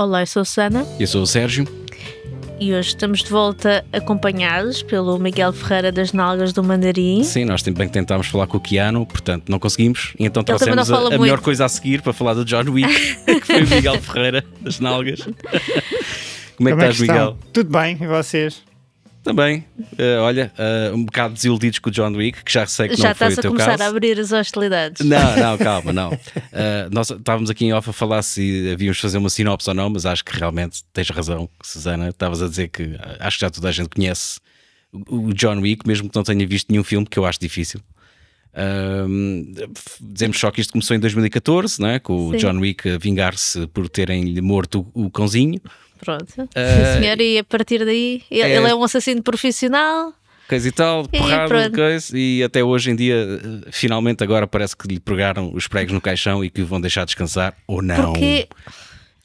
Olá, eu sou a Susana Eu sou o Sérgio. e hoje estamos de volta acompanhados pelo Miguel Ferreira das Nalgas do Mandarim. Sim, nós bem que tentámos falar com o Keanu, portanto não conseguimos. E então Ele também trouxemos a, a melhor coisa a seguir para falar do John Wick, que foi o Miguel Ferreira das Nalgas. Como é que Como é estás, que estão? Miguel? Tudo bem, e vocês? Também. Eh, olha, eh, um bocado desiludidos com o John Wick, que já sei que Já não foi estás o a teu começar caso. a abrir as hostilidades. Não, não, calma, não. Eh, nós estávamos aqui em off a falar se havíamos de fazer uma sinopse ou não, mas acho que realmente tens razão, Susana. Estavas a dizer que acho que já toda a gente conhece o o John Wick, mesmo que não tenha visto nenhum filme, que eu acho difícil. Dizemos só que isto começou em 2014, não é? com o Sim. John Wick a vingar-se por terem-lhe morto o, o cãozinho. Pronto. Sim, Eh, senhor, e a partir daí, ele é- ele é um assassino profissional. coisa e tal, E porrada de pronto. coisa, e até hoje em dia, finalmente agora parece que lhe pregaram os pregos no caixão e que o vão deixar descansar, ou não. Porque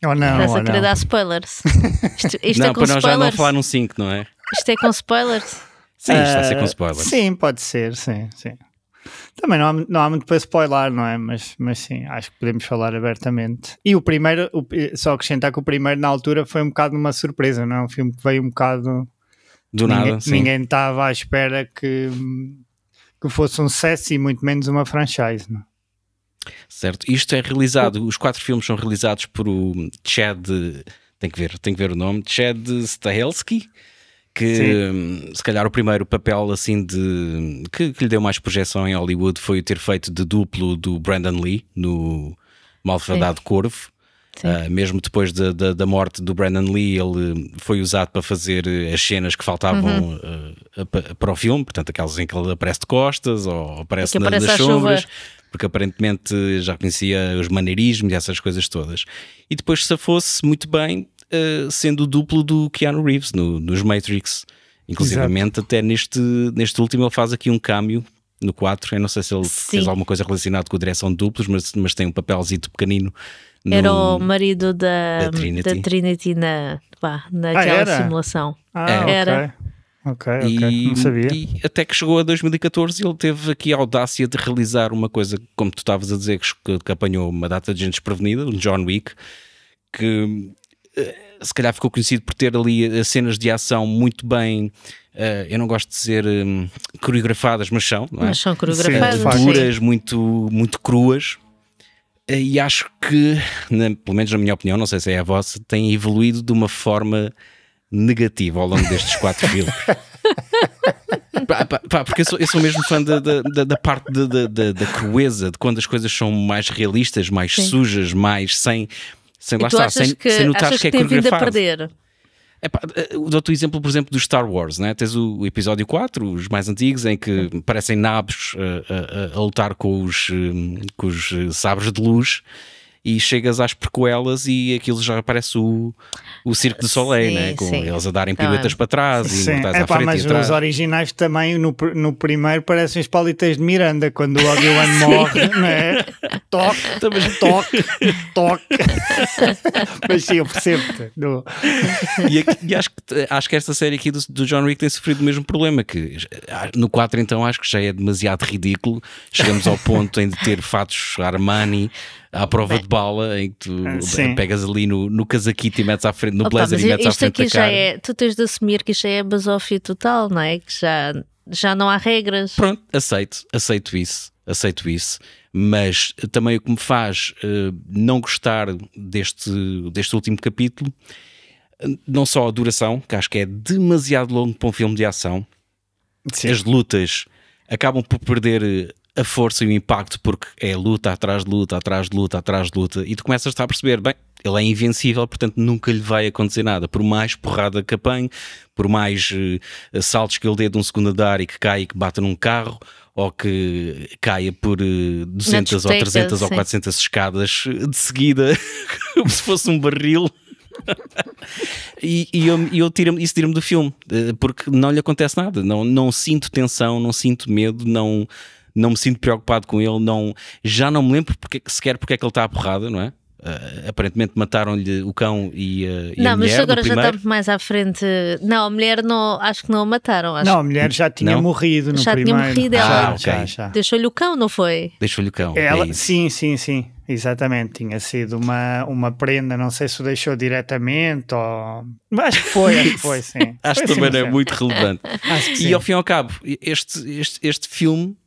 Ou não, estás a querer dar spoilers. Isto, isto não, é com para nós já não spoilers. falar num 5, não é? Isto é com spoilers. Sim, isto está a ser com Ah, spoilers. Sim, pode ser, sim, sim. Também não há, não há muito para spoiler, não é? Mas, mas sim, acho que podemos falar abertamente. E o primeiro, o- só acrescentar que o primeiro na altura foi um bocado uma surpresa, não é? Um filme que veio um bocado. Do ninguém, nada, sim. ninguém estava à espera que, que fosse um sucesso e muito menos uma franchise, não é? Certo. Isto é realizado, os quatro filmes são realizados por o Chad, tem que ver, tem que ver o nome, Chad Stahelski, que Sim. hum, se calhar o primeiro papel assim de que, que lhe deu mais projeção em Hollywood foi o ter feito de duplo do Brandon Lee no Malfadado Corvo. Sim. Uh, mesmo depois da, da, da morte do Brandon Lee, ele foi usado para fazer eh, as cenas que faltavam Uhum. uh, a- para o filme, portanto, aquelas em que ele aparece de costas ou aparece na- aparece nas à chuva. sombras, porque aparentemente já conhecia os maneirismos e essas coisas todas. E depois se fosse muito bem, uh, sendo o duplo do Keanu Reeves no, nos Matrix. Inclusivamente, até neste, neste último, ele faz aqui um câmbio no 4. Eu não sei se ele Sim. fez alguma coisa relacionada com a direção de duplos, mas, mas tem um papelzito pequenino. no- Era o marido da, da Trinity. da Trinity na, pá, naquela era? simulação. Ah, É. ok. Era. Ok, ok. E, Não sabia. e até que chegou a 2014 ele teve aqui a audácia de realizar uma coisa, como tu estavas a dizer, que, que apanhou uma data de gente desprevenida, um John Wick, que eh, se calhar ficou conhecido por ter ali eh, cenas de ação muito bem, eh, eu não gosto de dizer hum, coreografadas, mas são, não é? Mas são coreografadas. sim. duras, muito, muito cruas. Eh, E acho que, na- pelo menos na minha opinião, não sei se é a vossa, tem evoluído de uma forma negativa ao longo destes quatro filmes. Pá, pá, pá, porque eu sou, eu sou mesmo fã da, da, da- parte da, da, da- da crueza, de quando as coisas são mais realistas, mais Sim. sujas, mais sem. Sem, lá está, sem, que, sem que que é tem vindo a perder? Epá, eh, Dou-te o exemplo, por exemplo, do Star Wars, né? tens o, o episódio 4, os mais antigos, em que parecem nabos eh, a, a- a lutar com os, eh, com os eh, sabres de luz e chegas às prequelas e aquilo já parece o, o Circo de Soleil, Sim, né? com sim. eles a darem Tá piruetas para trás e Sim, mortais à epá, frente mas e atrás. os originais também no, no primeiro parecem os palitas de Miranda quando o Obi-Wan morre, não é? Toque, toque, toque. mas sim, eu percebo-te. No- E, aqui- e acho, que, acho que esta série aqui do, do John Wick tem sofrido o mesmo problema. Que ah, no 4, então, acho que já é demasiado ridículo. Chegamos ao ponto em de ter fatos Armani à prova de bala, em que tu Ah, sim. pegas ali no, no casaquito e metes à frente, no Opa, blazer e metes à isto frente aqui da já cara. é. Tu tens de assumir que isto é basófia total, não é? Que já, já não há regras. Pronto, aceito, aceito isso, aceito isso. Mas também o que me faz eh, não gostar deste, deste último capítulo, não só a duração, que acho que é demasiado longo para um filme de ação, Sim. as lutas acabam por perder a força e o impacto porque é luta atrás de luta, atrás de luta, atrás de luta, e tu começas a perceber, bem, ele é invencível, portanto nunca lhe vai acontecer nada, por mais porrada que apanhe, por mais eh, saltos que ele dê de um segundo andar e que caia e que bata num carro, ou que caia por eh, 200 ou discoteca, 300 ou sim. 400 escadas eh, de seguida, como se fosse um barril. E, e eu, eu tiro isso tira-me do filme, porque não lhe acontece nada, não, não sinto tensão, não sinto medo, não, não me sinto preocupado com ele, não, já não me lembro porque, sequer porque é que ele está à porrada, não é? Uh, aparentemente mataram-lhe o cão e, uh, e não, a mulher. mas agora já primeiro. estamos mais à frente. Não, a mulher não, acho que não a mataram. Acho Não, a mulher já tinha Não? morrido no Já tinha primeiro. morrido, ela- já, Ah, já, ok. já. que deixou-lhe o cão, não foi? Deixou-lhe o cão. Ela, é sim, sim, sim, exatamente. Tinha sido uma, uma prenda, não sei se o deixou diretamente ou. Mas Acho que foi, acho que foi, sim. Acho que Foi também assim, não é sim. muito relevante. Acho que sim. E ao fim e ao cabo, este, este, este filme,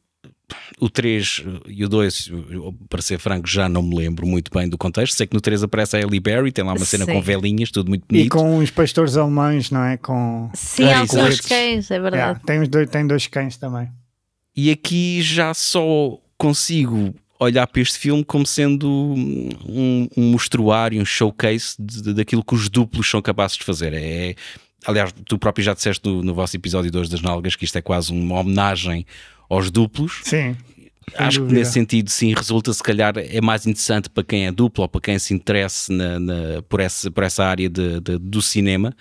o 3 e o 2, eu, para ser franco, já não me lembro muito bem do contexto. Sei que no 3 aparece a Ellie Berry, tem lá uma cena Sim. com velinhas, tudo muito E bonito. com os pastores alemães, não é? Com. Sim, Ah, há alguns cães, é verdade. Yeah, tem, os dois, tem dois cães também. E aqui já só consigo olhar para este filme como sendo um, um mostruário, um showcase de, de- daquilo que os duplos são capazes de fazer. É, aliás, tu próprio já disseste no, no vosso episódio 2 das Nalgas que isto é quase uma homenagem aos duplos. Sim. Acho que nesse sentido, sim, resulta se calhar é mais interessante para quem é duplo ou para quem se interesse na, na- por, essa, por essa área de- de- do cinema.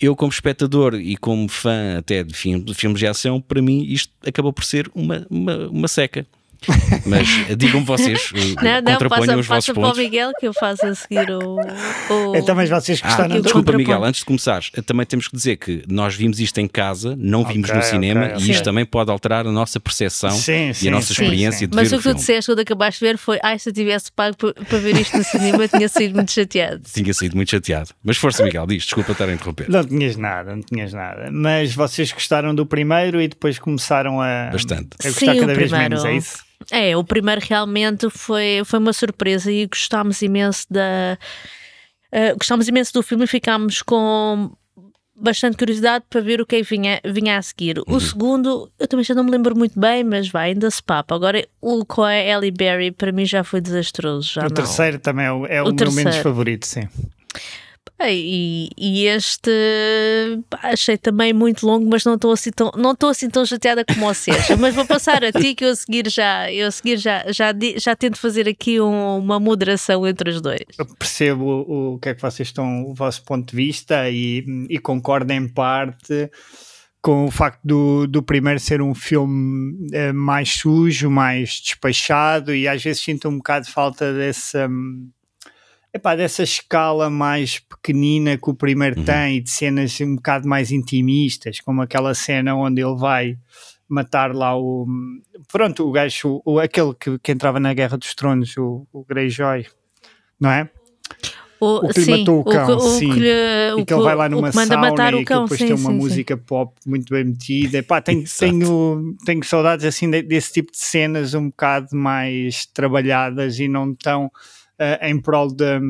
Eu, como espectador e como fã até de, de filmes de ação, para mim isto acabou por ser uma, uma, uma seca. Mas digam-me vocês, uh, Não, não, contraponham passa, os vossos passa para o. Miguel que eu faço a seguir o. o... Então, mas vocês Ah, gostaram do. desculpa. Miguel, antes de começares, também temos que dizer que nós vimos isto em casa, não vimos Ok, no cinema, ok, e isto também pode alterar a nossa percepção Sim, e sim, a nossa sim, experiência sim. de Mas ver o o que tu filme. disseste quando acabaste de ver foi: ai, se eu tivesse pago para ver isto no cinema, tinha sido muito chateado. Tinha sido muito chateado. Mas força, Miguel, diz, desculpa estar a interromper. Não tinhas nada, não tinhas nada. Mas vocês gostaram do primeiro e depois começaram a, Bastante. a gostar Sim, o cada vez primeiro. menos, é isso? É, o primeiro realmente foi, foi uma surpresa e gostámos imenso da. eh, gostámos imenso do filme e ficámos com bastante curiosidade para ver o que é vinha, vinha a seguir. Uhum. O segundo, eu também já não me lembro muito bem, mas vai, ainda se papa. Agora, o com a Ellie Berry para mim já foi desastroso. Já o não. terceiro também é o, é o, O meu menos favorito, sim. E, e este achei também muito longo, mas não estou assim tão, não estou assim tão chateada como vocês. mas vou passar a ti que eu a seguir já, eu a seguir já, já, já tento fazer aqui um- uma moderação entre os dois. Eu percebo o, o que é que vocês estão, o vosso ponto de vista e, e concordo em parte com o facto do, do primeiro ser um filme eh, mais sujo, mais despachado e às vezes sinto um bocado falta dessa, hum, epá, dessa escala mais pequenina que o primeiro Uhum. tem e de cenas um bocado mais intimistas, como aquela cena onde ele vai matar lá o pronto, o gajo, o, aquele que, que entrava na Guerra dos Tronos, o, o Greyjoy, não é? O, O que lhe matou o cão, que- o sim. que lhe- e o que ele vai lá o numa sauna matar e o cão, depois sim, tem uma sim, sim. música pop muito bem metida. Epá, tenho, tenho, tenho saudades assim de- desse tipo de cenas um bocado mais trabalhadas e não tão eh, em prol da,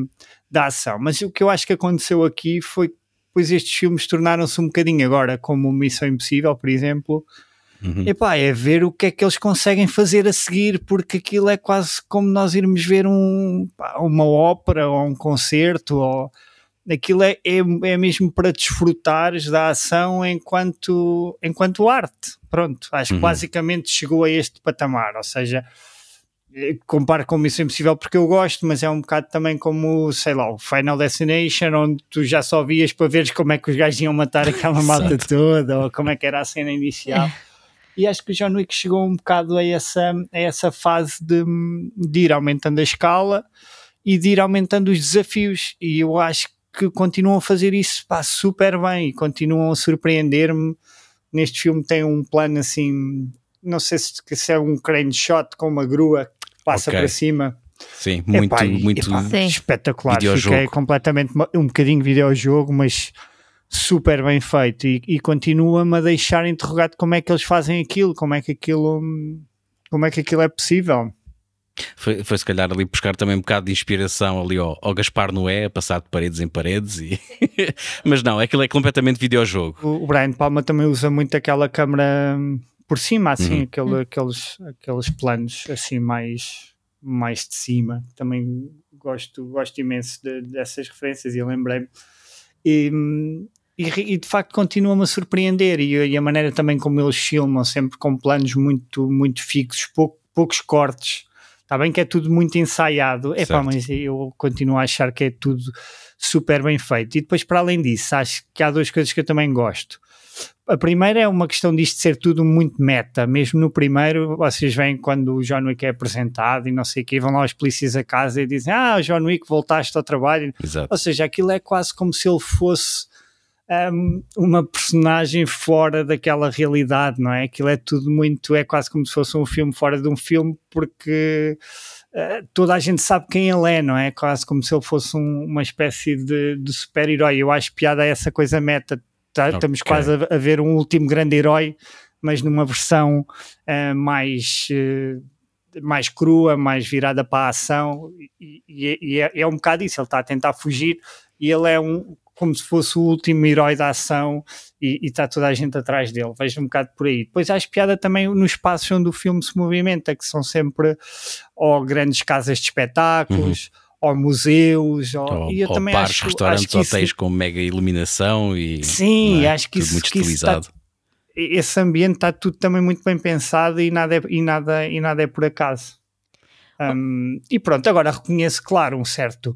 da ação. Mas o que eu acho que aconteceu aqui foi que depois estes filmes tornaram-se um bocadinho agora, como Missão Impossível, por exemplo, Uhum. Epá, é ver o que é que eles conseguem fazer a seguir, porque aquilo é quase como nós irmos ver um, uma ópera ou um concerto, ou aquilo é, é, é mesmo para desfrutares da ação enquanto, enquanto arte. Pronto, acho Uhum. que basicamente chegou a este patamar, ou seja, comparo com Missão Impossível porque eu gosto, mas é um bocado também como, sei lá, o Final Destination, onde tu já só vias para veres como é que os gajos iam matar aquela malta toda, ou como é que era a cena inicial. E acho que o John Wick chegou um bocado a essa, a essa fase de, de ir aumentando a escala e de ir aumentando os desafios. E eu acho que continuam a fazer isso pá, super bem e continuam a surpreender-me. Neste filme tem um plano assim, não sei se, se é um crane shot com uma grua passa Ok. para cima. Sim, muito, Epá, muito. epá, Sim. espetacular. Videojogo. Fiquei completamente um bocadinho videojogo, mas super bem feito e, e continua-me a deixar interrogado como é que eles fazem aquilo, como é que aquilo como é que aquilo é possível. Foi, foi se calhar ali buscar também um bocado de inspiração ali ao, ao Gaspar Noé, a passar de paredes em paredes. E... Mas não, aquilo é completamente videojogo. O, o Brian Palma também usa muito aquela câmera hum, por cima, assim, Uhum. aquele- aqueles, aqueles planos assim mais, mais de cima. Também gosto, gosto imenso de- dessas referências e lembrei-me. E, e, e, de facto continua-me a surpreender e, e a maneira também como eles filmam, sempre com planos muito, muito fixos, pouco- poucos cortes. Está bem que é tudo muito ensaiado, é pá, mas eu continuo a achar que é tudo super bem feito. E depois, para além disso, acho que há duas coisas que eu também gosto. A primeira é uma questão disto ser tudo muito meta. Mesmo no primeiro, vocês veem quando o John Wick é apresentado e não sei o que, vão lá os polícias a casa e dizem: Ah, John Wick, voltaste ao trabalho. Exato. Ou seja, aquilo é quase como se ele fosse um, uma personagem fora daquela realidade, não é? Aquilo é tudo muito, é quase como se fosse um filme fora de um filme, porque uh, toda a gente sabe quem ele é, não é? Quase como se ele fosse um, uma espécie de, de super-herói. Eu acho piada essa coisa meta. Tá, okay. Estamos quase a, a, ver um último grande herói, mas numa versão uh, mais. Uh, mais crua, mais virada para a ação, e, e, e é, é, um bocado isso. Ele está a tentar fugir e ele é um, como se fosse o último herói da ação e, está toda a gente atrás dele. Vejo um bocado por aí. Depois há piada também nos espaços onde o filme se movimenta, que são sempre ou grandes casas de espetáculos. Uhum ou museus, ou, ou, e eu ou também bares, acho, restaurantes, acho hotéis isso, com mega iluminação e sim, é? acho que isso, muito que isso está, estilizado. esse ambiente está tudo também muito bem pensado e nada é, e nada, e nada é por acaso. Um, e pronto, agora reconheço, claro, um certo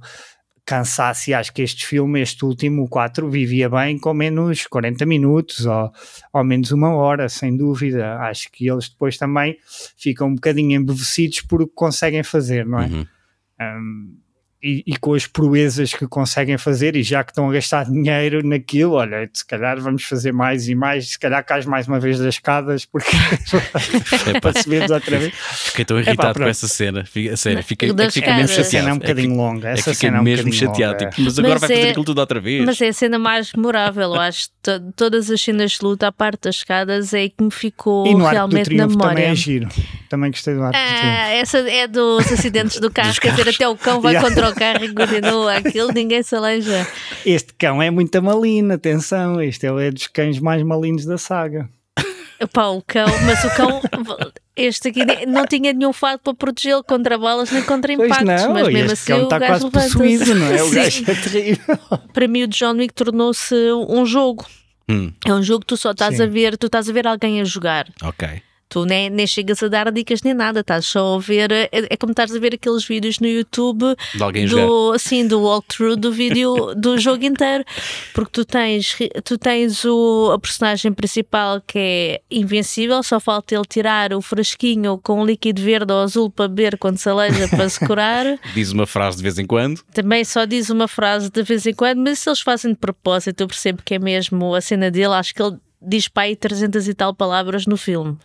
cansaço e acho que este filme, este último, o 4, vivia bem com menos 40 minutos ou, ou menos uma hora, sem dúvida. Acho que eles depois também ficam um bocadinho embevecidos por o que conseguem fazer, não é? Uhum. Um, e, e, com as proezas que conseguem fazer, e já que estão a gastar dinheiro naquilo, olha, se calhar vamos fazer mais e mais, se calhar cais mais uma vez das escadas, porque para subirmos outra vez. Fiquei tão irritado com essa cena, a sério, fiquei, é das fiquei mesmo Essa cena é um chateado. bocadinho que- longa. é que Essa fiquei cena é um mesmo chateado, longa. tipo, mas agora Mas vai fazer é- aquilo tudo outra vez. Mas é a cena mais memorável, eu acho. To- todas as cenas de luta, à parte das escadas, é que me ficou E realmente na Triunfo também memória. é giro. Também gostei do Arco. Ah, essa é dos acidentes do carro, quer dizer, até o cão vai Yeah. contra o carro e continua aquilo, ninguém se aleja. Este cão é muito malino, atenção, este é dos cães mais malinos da saga. Pá, o cão, mas o cão, este aqui não tinha nenhum fato para protegê-lo contra balas nem contra Pois impactos, não, mas mesmo este assim cão o está gajo quase possuído, não é? O gajo é terrível. Para mim o John Wick tornou-se um jogo. Hum, É um jogo que tu só estás Sim. a ver, tu estás a ver alguém a jogar. ok. Tu nem, nem chegas a dar dicas nem nada, estás só a ver. É, é como estás a ver aqueles vídeos no YouTube do, assim, do walkthrough do vídeo do jogo inteiro. Porque tu tens, tu tens o, a personagem principal que é invencível, só falta ele tirar o frasquinho com um líquido verde ou azul para beber quando se aleja para se curar. Diz uma frase de vez em quando. Também só diz uma frase de vez em quando, mas se eles fazem de propósito, eu percebo que é mesmo a cena dele. Acho que ele diz para aí 300 e tal palavras no filme.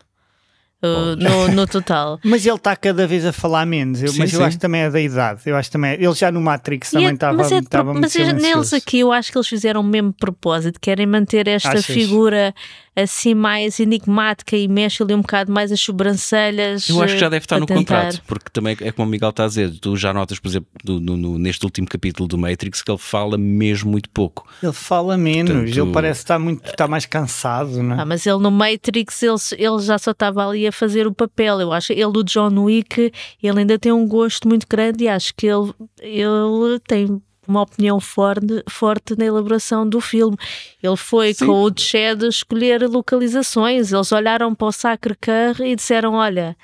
Uh, no, no total. Mas ele está cada vez a falar menos, eu- Sim, mas eu sim. acho que também é da idade. Eu acho também. Ele já no Matrix E também é- estava mas é mas é- neles silencioso. aqui eu acho que eles fizeram o mesmo propósito, querem manter esta Achas? figura assim mais enigmática e mexe ali um bocado mais as sobrancelhas. Eu acho que já deve estar no tentar. contrato, porque também é como o Miguel está a dizer, tu já notas, por exemplo, do- no- no- neste último capítulo do Matrix, que ele fala mesmo muito pouco. Ele fala menos, Portanto- ele parece estar muito está mais cansado, não é? Ah, mas ele no Matrix ele, ele já só estava ali a fazer o papel. Eu acho ele, o John Wick, ele ainda tem um gosto muito grande e acho que ele, ele tem uma opinião forte, forte na elaboração do filme. Ele foi Sim. com o Chad escolher localizações. Eles olharam para o Sacre Cœur e disseram: Olha.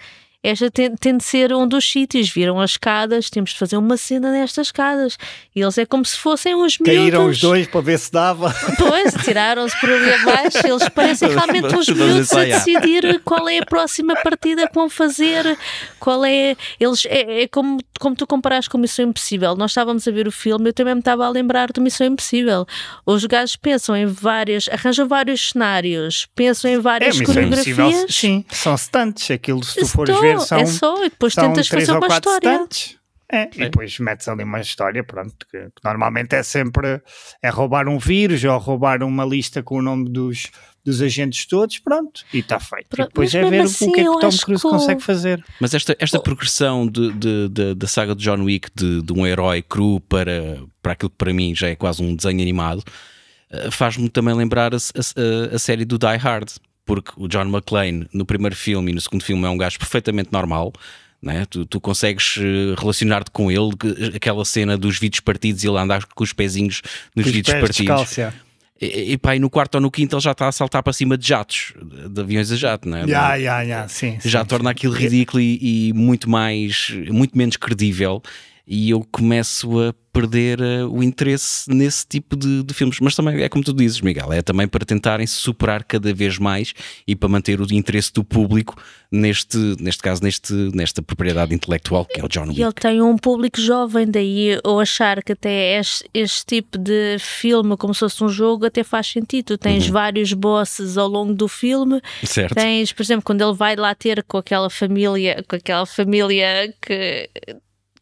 Esta tem, tem de ser um dos sítios. Viram as escadas, temos de fazer uma cena nestas escadas. E eles é como se fossem uns miúdos. Caíram os dois para ver se dava. Pois, tiraram-se por ali abaixo. Eles parecem realmente uns miúdos a decidir qual é a próxima partida que vão fazer, qual é. Eles, é, é como, como tu comparaste com Missão Impossível. Nós estávamos a ver o filme, eu também me estava a lembrar do Missão Impossível. Os gajos pensam em várias, arranjam vários cenários, pensam em várias Impossível, coreografias. Sim, são stunts. Aquilo, se tu fores tô, são, é só, e depois tentas fazer uma história. stunts. É, e depois metes ali uma história, pronto, que, que normalmente é sempre é roubar um vírus ou roubar uma lista com o nome dos, dos agentes todos, pronto, e está feito. Pronto, e depois é ver mesmo o assim, que é que Tom Cruise que consegue fazer. Mas esta, esta Oh. progressão de, de- de- da saga de John Wick, de, de um herói cru para, para aquilo que para mim já é quase um desenho animado, eh, faz-me também lembrar a, a- a série do Die Hard, porque o John McClane no primeiro filme e no segundo filme é um gajo perfeitamente normal. Né? Tu, tu consegues eh, relacionar-te com ele, que- aquela cena dos vidros partidos e ele andar com os pezinhos nos Os vidros pés partidos. é. E, e, pá, e no quarto ou no quinto ele já está a saltar para cima de jatos, de aviões a jato, não é? Yeah, yeah, yeah. Sim, já sim, torna sim. aquilo ridículo e, e muito mais, muito menos credível. E eu começo a perder uh, o interesse nesse tipo de, de, filmes. Mas também é como tu dizes, Miguel, é também para tentarem superar cada vez mais e para manter o interesse do público neste, neste caso, neste, nesta propriedade intelectual que é o John Wick. Ele tem um público jovem, daí eu achar que até este, este tipo de filme, como se fosse um jogo, até faz sentido. Tu tens uhum. vários bosses ao longo do filme. Certo. Tens, por exemplo, quando ele vai lá ter com aquela família, com aquela família que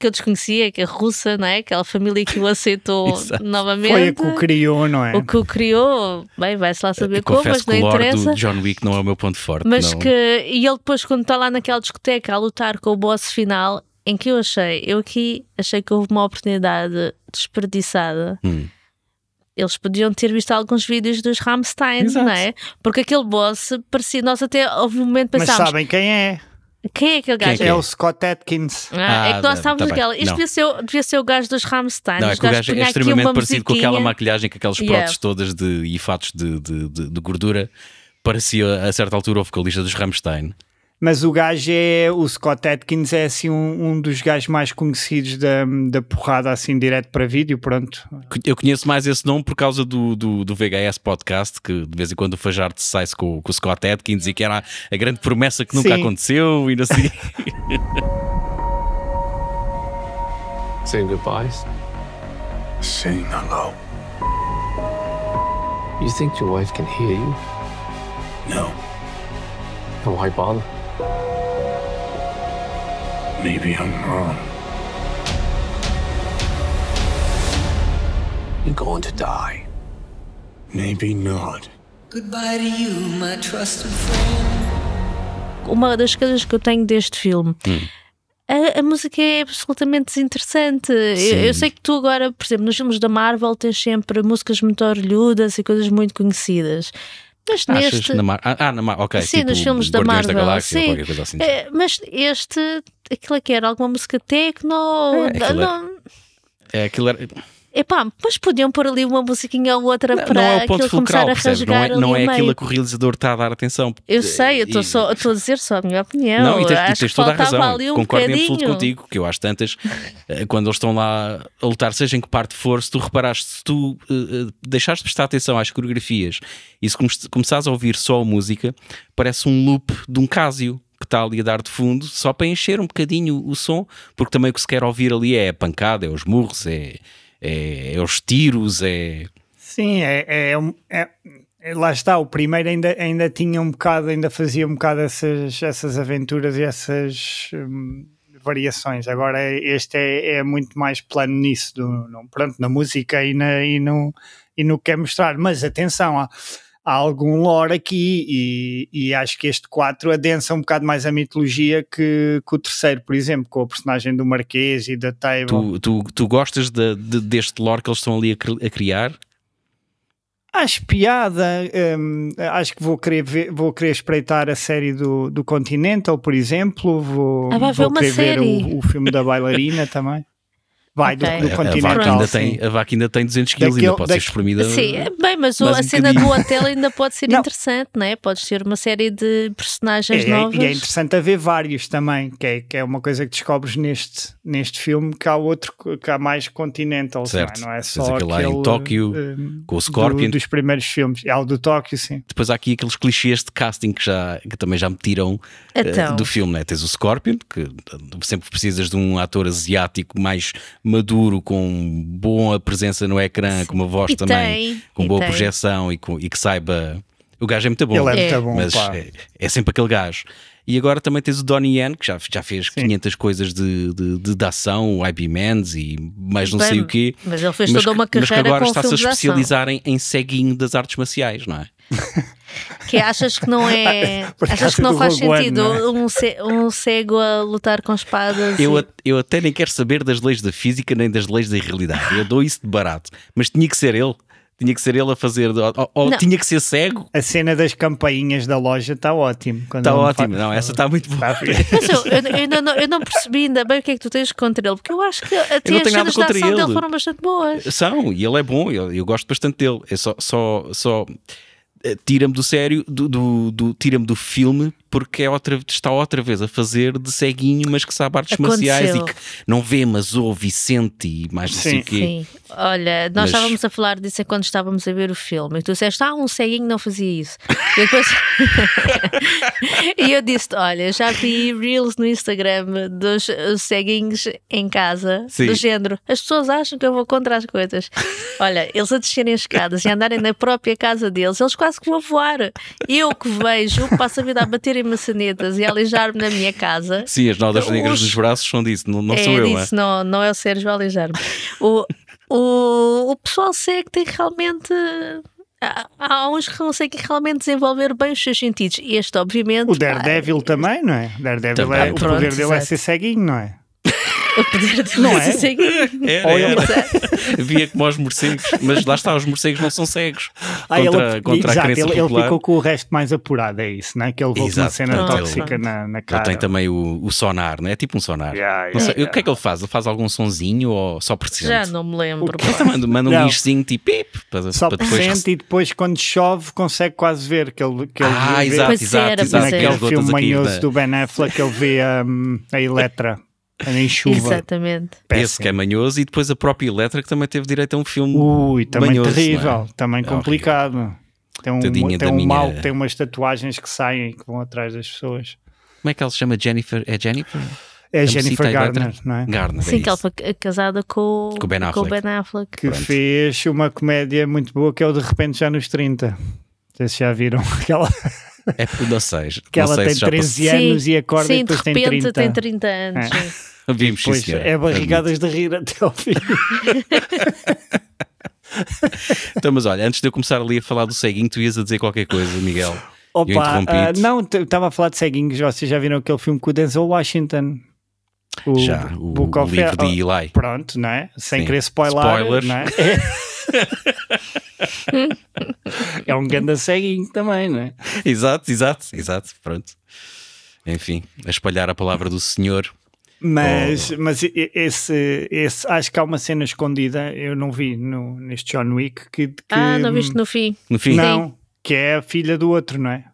que eu desconhecia, que é russa, não é? Aquela família que o aceitou novamente. Foi a que o criou, não é? O que o criou, bem, vai-se lá saber eu como, mas não que o interessa. do John Wick não é o meu ponto forte. Mas não. que, e ele depois, quando está lá naquela discoteca a lutar com o boss final, em que eu achei, eu aqui achei que houve uma oportunidade desperdiçada. Hum. Eles podiam ter visto alguns vídeos dos Rammstein, Exato. não é? Porque aquele boss parecia, nós até houve um momento Mas pensámos, sabem quem é? Quem é aquele Quem é gajo? que É o Scott Atkins. Ah, é Ah, que nós tá estávamos bem. naquela. Isto devia ser, devia ser o gajo dos Rammstein. Não, é que o gajo é extremamente parecido com aquela maquilhagem, com aquelas Yeah. próteses todas de, e fatos de, de, de- de gordura. Parecia a certa altura o vocalista dos Rammstein. Mas o gajo é. O Scott Atkins é assim um, um dos gajos mais conhecidos da, da porrada, assim, direto para vídeo. Pronto. Eu conheço mais esse nome por causa do, do, do VHS podcast, que de vez em quando o Fajardo sai-se com, com o Scott Atkins e que era a grande promessa que nunca Sim. aconteceu e sei. Saying goodbyes? Saying hello. You think your wife can hear you? No, Then why bother? Maybe I'm wrong. You're going to die. Maybe not. Goodbye to you, my trusted friend. Uma das coisas que eu tenho deste filme. Hum. A, a música é absolutamente desinteressante. Eu, eu sei que tu agora, por exemplo, nos filmes da Marvel tens sempre músicas muito orelhudas e coisas muito conhecidas. Mas Achas neste. na Mar... Ah, ah, na Mar... ok. Sim, tipo nos filmes da Marvel. da Galáxia sim. assim. É, mas este, aquilo é que era alguma música techno. É, aquilo era- não, É, aquilo era... epá, mas podiam pôr ali uma musiquinha ou outra Não, para não é o ponto aquilo começar fulcral, a percebes? Não rasgar é, não é aquilo que o realizador está a dar atenção. Eu sei, eu estou E- só a dizer só a minha opinião. Não, e tens, e Acho tens que toda a razão. um Concordo em absoluto bocadinho. contigo, que eu às tantas, eh, quando eles estão lá a lutar, seja em que parte for, se tu reparaste, se tu eh, deixares de prestar atenção às coreografias e se come- começares a ouvir só a música, parece um loop de um Casio que está ali a dar de fundo, só para encher um bocadinho o som, porque também o que se quer ouvir ali é a pancada, é os murros, é, é, é os tiros, é. Sim, é, é, um- é- é- Lá está, o primeiro ainda, ainda tinha um bocado, ainda fazia um bocado essas, essas aventuras e essas hum, variações. Agora é- este é, é muito mais plano nisso, do, no- pronto, na música e, na, e, no, e no que quer mostrar. Mas atenção, há, há algum lore aqui e, e acho que este 4 adensa um bocado mais a mitologia que, que o terceiro, por exemplo, com a personagem do Marquês e da Table. Tu, tu, tu gostas de- de- deste lore que eles estão ali a, a criar? Acho piada, hum, acho que vou querer, ver- vou querer espreitar a série do, do Continental, por exemplo. Vou, Ah, vai ver vou uma querer série. ver o, o filme da bailarina também. Vai, do- Ok. do, A- a, Continental. vaca ainda sim. tem, a vaca ainda tem 200 quilos, ainda pode ser espremida. Sim, é bem, mas a um cena do hotel ainda pode ser Não. interessante, não é? Podes ter uma série de personagens É, é- novas. e é interessante haver vários também, que é, que é uma coisa que descobres neste, neste filme, que há outro, que há mais Continental, Certo. não é? Não é Tens só aquele lá em Tóquio, hum, com o Scorpion. do- dos primeiros filmes. É o do Tóquio, sim. Depois há aqui aqueles clichês de casting que, já, que também já me tiram eh, Então. do filme. Né? Tens o Scorpion, que sempre precisas de um ator asiático mais maduro, com boa presença no ecrã, com uma voz E também, tem, com boa tem. projeção e, com- e que saiba. O gajo é muito bom, Ele é, É. muito bom, mas é, é sempre aquele gajo. E agora também tens o Donnie Yen, que já, já fez Sim. 500 coisas de, de, de, de ação, o IB Mans e mais não Bem, sei o quê. Mas ele fez mas toda que- uma mas que carreira agora está-se a especializar em, em ceguinho das artes marciais, não é? Que achas que não é. Achas que não faz Rogue One, sentido não é? um, ce- cego a lutar com espadas? Eu, e- eu até nem quero saber das leis da física nem das leis da realidade. Eu dou isso de barato. Mas tinha que ser ele. Tinha que ser ele a fazer, ou, ou Não. tinha que ser cego. A cena das campainhas da loja está ótimo. Está ótimo. faz- Não, essa está muito boa. Tá. Mas eu, eu- eu não, eu não percebi ainda bem o que é que tu tens contra ele, porque eu acho que até as cenas contra ação dele ele. foram bastante boas. São, e ele é bom, eu, eu gosto bastante dele. É só, só, só tira-me do sério, do, do, do- tira-me do filme, porque é outra, está outra vez a fazer de ceguinho, mas que sabe artes marciais e Aconteceu. que não vê, mas ouve e sente e mais não sei Sim. o quê. Sim, olha, nós Mas- estávamos a falar disso enquanto estávamos a ver o filme e tu disseste, ah, um ceguinho não fazia isso. E eu depois. e eu disse: olha, já vi reels no Instagram dos ceguinhos em casa, Sim. do género. As pessoas acham que eu vou contra as coisas. Olha, eles a descerem as escadas e andarem na própria casa deles, eles quase que vão voar. Eu que vejo, passo a vida a baterem maçanetas e a aleijar-me na minha casa. Sim, as nodas Os- negras dos braços são disso, não, não é sou eu. disso, é? não, não é o Sérgio Aleijar-me. O, o, o pessoal segue tem realmente. Há, uns que conseguem realmente desenvolver bem os seus sentidos. Este, obviamente. O Daredevil também, não é? O Daredevil Também. é, o Pronto, poder dele é exato. ser ceguinho, não é? O poder de Não é? seguir. Era, ele- era. Via como aos morcegos, mas lá está, os morcegos não são cegos. Ah, contra ele, contra a exato, crença ele, ele ficou com o resto mais apurado, é isso, não é? Que ele voltou uma cena pronto, tóxica ele- na, na Ele cara. tem também o, o sonar, não é? É tipo um sonar. Yeah, Não sei, yeah, O que é que ele faz? Ele faz algum sonzinho ou só pressente? Já não me lembro. Ele também manda, manda um guichezinho tipo pip, para, Só para depois. presente e depois quando chove consegue quase ver que ele, que ele Ah, vê, exato, exato, exato. naquele filme manhoso da- do Ben Affleck ele vê hum, a Eletra em chuva. Exatamente. Esse que é manhoso e depois a própria Electra que também teve direito a um filme. Ui, também manhoso, terrível, não é? também É complicado. Tem um, tem um minha- mal, tem umas tatuagens que saem e que vão atrás das pessoas. Como é que ela se chama? Jennifer? É Jennifer? É a Jennifer? Garner, não é? Garner. Sim, é que ela foi ca- casada com, Com o Ben com o Affleck. Ben Affleck. Que fez uma comédia muito boa que é o De Repente Já nos 30. Não sei se já viram aquela É, não sei. que não ela sei tem se já 13 anos e acorda sim, e depois de tem repente 30. tem 30 anos. É. sim. passou. Vimos, sim, Pois senhora. é barrigadas de rir até ao fim. Então, mas olha, antes de eu começar ali a falar do ceguinho, tu ias a dizer qualquer coisa, Miguel. Opa, ah, não, estava a falar de ceguinhos. Vocês já viram aquele filme com o Denzel Washington? O Já, o, Book o of livro de oh, Eli. Pronto, não é? Sem Sim. querer spoiler. Spoilers. Não é? é um ganda ceguinho também, não é? Exato, exato, exato. Pronto. Enfim, a espalhar a palavra do Senhor. Mas, Oh. mas esse, esse, acho que há uma cena escondida, eu não vi no, neste John Wick que, que- Ah, não viste no fim? No fim, Não, que é a filha do outro, não é?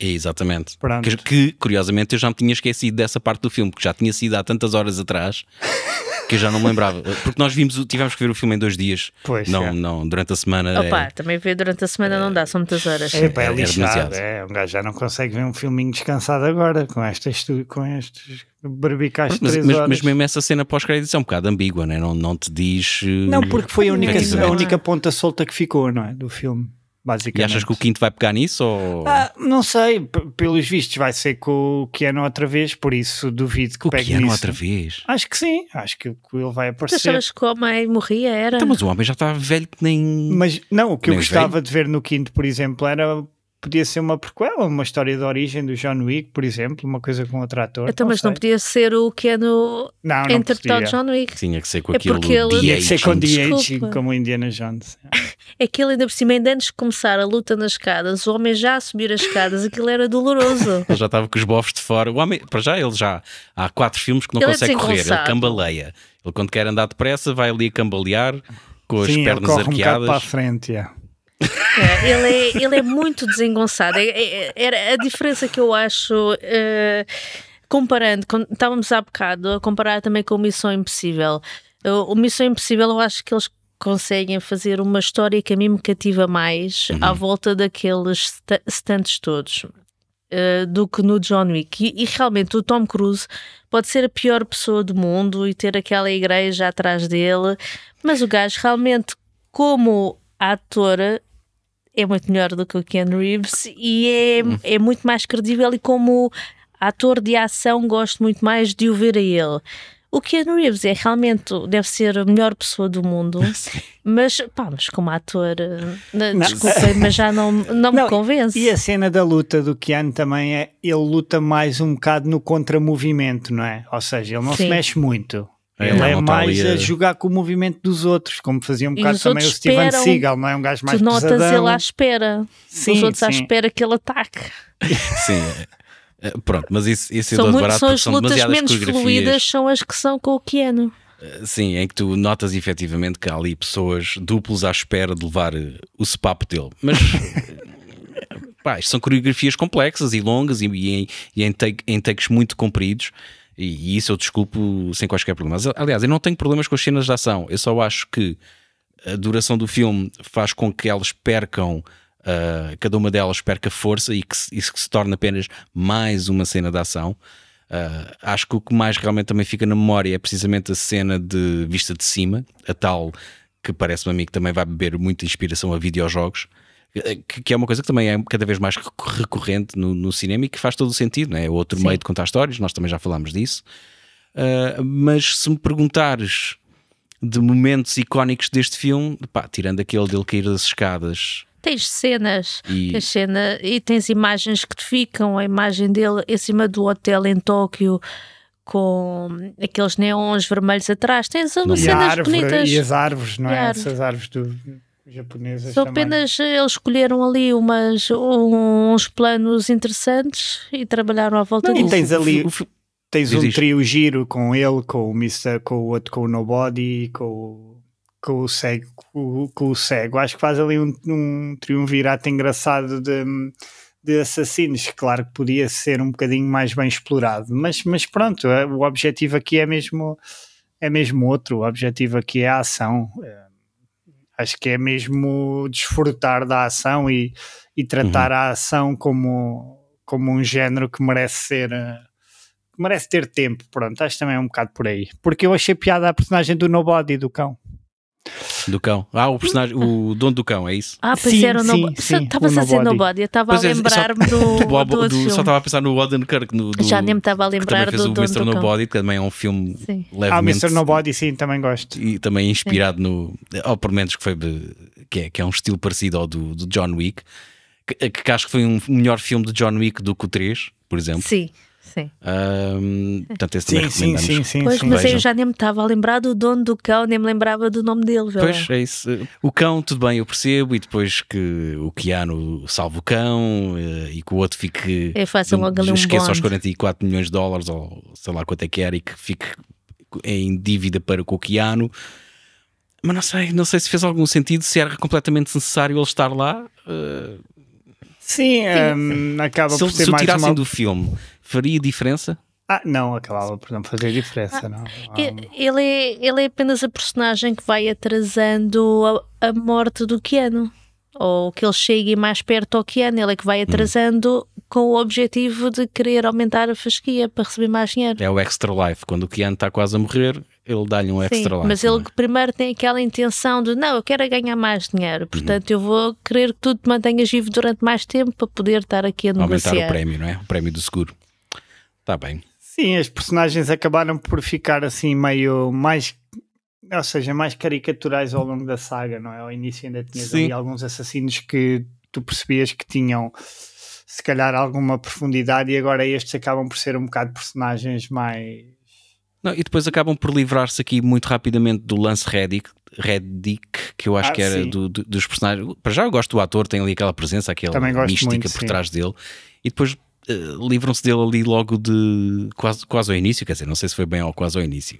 Exatamente. Que, que, curiosamente, eu já me tinha esquecido dessa parte do filme, porque já tinha sido há tantas horas atrás que eu já não me lembrava. Porque nós vimos, o- tivemos que ver o filme em dois dias. Pois, não, é. não, durante a semana. Opa, é- também ver durante a semana não dá, são muitas horas. É, é Era lixado, é. Um gajo já não consegue ver um filminho descansado agora com estas, com estes barbicais de mas, 3 mas, mas mesmo essa cena pós-crédito é um bocado ambígua, né? não, não te diz. Não, porque foi a única, a única ponta solta que ficou, não é? Do filme, basicamente. E achas que o quinto vai pegar nisso? Ou... Ah, não sei, p- pelos vistos vai ser com o Keanu outra vez, por isso duvido que o pegue Keanu nisso. outra vez? Acho que sim, acho que ele vai Tu aparecer. achavas que o homem morria? Era? Então, mas o homem já está velho que nem. Mas não, o que eu Nem gostava de ver no quinto, por exemplo, era podia ser uma prequela, uma história de origem do John Wick, por exemplo, uma coisa com outro ator. Então, mas não sei. podia ser o Keanu não, a não interpretar o podia. John Wick. Tinha que ser com É aquilo porque ele- Tinha que ser com Desculpa. como o Indiana Jones. É que ele ainda por cima, ainda antes de começar a luta nas escadas, o homem já a subir as escadas, aquilo era doloroso. Ele já estava com os bofos de fora. O homem, para já, ele já há quatro filmes que não Ele é consegue correr. Ele cambaleia. Ele, quando quer andar depressa, vai ali a cambalear com as Sim, ele pernas corre um bocado arqueadas. para a frente. yeah. É, ele, é, ele é muito desengonçado. É- é- a diferença que eu acho. eh, comparando, com- estávamos há bocado a comparar também com o Missão Impossível. O, o Missão Impossível, eu acho que eles conseguem fazer uma história que a mim me cativa mais à volta daqueles sta- stunts todos. eh, do que no John Wick. E, e realmente o Tom Cruise pode ser a pior pessoa do mundo e ter aquela igreja atrás dele, mas o gajo realmente, como ator, é muito melhor do que o Ken Reeves e é, é muito mais credível e como ator de ação gosto muito mais de o ver a ele. O Ken Reeves é realmente, deve ser a melhor pessoa do mundo, mas, pá, mas como ator, eh, desculpem, mas já não, não, me Não, convence. E a cena da luta do Keanu também é ele luta mais um bocado no contramovimento, não é? Ou seja, ele não se Sim. mexe muito. É, Ele não, é não tá mais a jogar com o movimento dos outros, como fazia um bocado também o Steven esperam- Seagal, não é? Um gajo mais tu notas pesadão. ele à espera. Sim, Os outros à sim. espera que ele ataque. Sim. é, é, Pronto, mas isso, isso é São, de muito, barato são porque as são lutas demasiadas menos fluídas, são as que são com o Keanu. Sim, em que tu notas efetivamente que há ali pessoas duplos à espera de levar eh, o sepapo dele. Mas eh, pá, isto são coreografias complexas e longas e, e em, e em, take- em takes muito compridos. E, e isso eu desculpo sem quaisquer problemas. Aliás, eu não tenho problemas com as cenas de ação. Eu só acho que a duração do filme faz com que elas percam, ah, cada uma delas perca força e que, isso se torna apenas mais uma cena de ação. Ah, acho que o que mais realmente também fica na memória é precisamente a cena de vista de cima, a tal que parece-me a mim que também vai beber muita inspiração a videojogos, que, que é uma coisa que também é cada vez mais recor- recorrente no, no cinema e que faz todo o sentido, não é? É outro Sim. meio de contar histórias, nós também já falámos disso. Ah, mas se me perguntares de momentos icónicos deste filme, pá, tirando aquele dele cair das escadas Tens cenas, e tens cena, e tens imagens que te ficam, a imagem dele em cima do hotel em Tóquio com aqueles neons vermelhos atrás. Tens umas E, a cenas árvore, bonitas. e as árvores, não E é? árvore. Essas árvores do, japonesas Só também. apenas eles escolheram ali umas, uns planos interessantes e trabalharam à volta Não, e disso. tens ali tens Diz um isto. trio giro com ele, com o Mr. com o outro, com o Nobody, com o, com o cego, com, com o cego. Acho que faz ali um, um triunvirato engraçado de, de assassinos. Claro que podia ser um bocadinho mais bem explorado, mas, mas pronto, é- o objetivo aqui é mesmo é mesmo outro. O objetivo aqui é a ação. É, Acho que é mesmo desfrutar da ação e, e tratar a ação como, como um género que merece ser eh, merece ter tempo, pronto, acho que também é um bocado por aí. Porque eu achei piada a personagem do Nobody, do cão. Do cão. Ah, o personagem, o dono do cão, é isso? Ah, pois Sim, era o sim, Nobody. sim, Estavas o a dizer Nobody. Eu estava a é, lembrar-me do, Do do do- só estava a pensar no Odenkirk, no, do, Já nem me estava a lembrar do Mr. do cão. Nobody, que também é um filme Sim. Ah, o levemente Mr. Nobody, sim, também gosto. e também inspirado no, ou pelo menos que foi que é, que é um estilo parecido ao do, do John Wick, que, que acho que foi um melhor filme de John Wick do que o 3, por exemplo. Sim, sim. Ahm, portanto, esse também Sim, sim, sim, sim. Pois, sim. mas Vejam. eu já nem me estava a lembrar do dono do cão, nem me lembrava do nome dele. lá. Pois, é isso. O cão, tudo bem, eu percebo, e depois que o Keanu salva o cão eh, e que o outro fique. É fácil logo um esqueça aos bond. 44 milhões de dólares, ou sei lá quanto é que era, e que fique em dívida para com o Keanu. Mas não sei, não sei se fez algum sentido, se era completamente necessário ele estar lá. Eh, Sim, hum, acaba se, por ser se o mais tirassem uma... do filme, faria diferença? Ah, não, acabava por não fazer diferença, não. Ah, E- Ele é, ele é apenas a personagem que vai atrasando a, a morte do Keanu. Ou que ele chegue mais perto ao Keanu. Ele é que vai Hum. atrasando com o objetivo de querer aumentar a fasquia para receber mais dinheiro. É o extra life. Quando o Keanu está quase a morrer, ele dá-lhe um Sim, extra life. mas não ele é? primeiro tem aquela intenção de não, eu quero é ganhar mais dinheiro, portanto eu vou querer que tu te mantenhas vivo durante mais tempo para poder estar aqui a aumentar negociar. o prémio, não é? O prémio do seguro. Está bem. Sim, as personagens acabaram por ficar assim meio mais, ou seja, mais caricaturais ao longo da saga, não é? Ao início ainda tinhas Sim. ali alguns assassinos que tu percebias que tinham se calhar alguma profundidade e agora estes acabam por ser um bocado personagens mais Não, e depois acabam por livrar-se aqui muito rapidamente do Lance Reddick, Reddick que eu acho Ah, que era do- do- dos personagens. Para já eu gosto do ator, tem ali aquela presença, aquela mística muito, por sim. trás dele. E depois eh, livram-se dele ali logo de quase, quase ao início, quer dizer, não sei se foi bem ou quase ao início.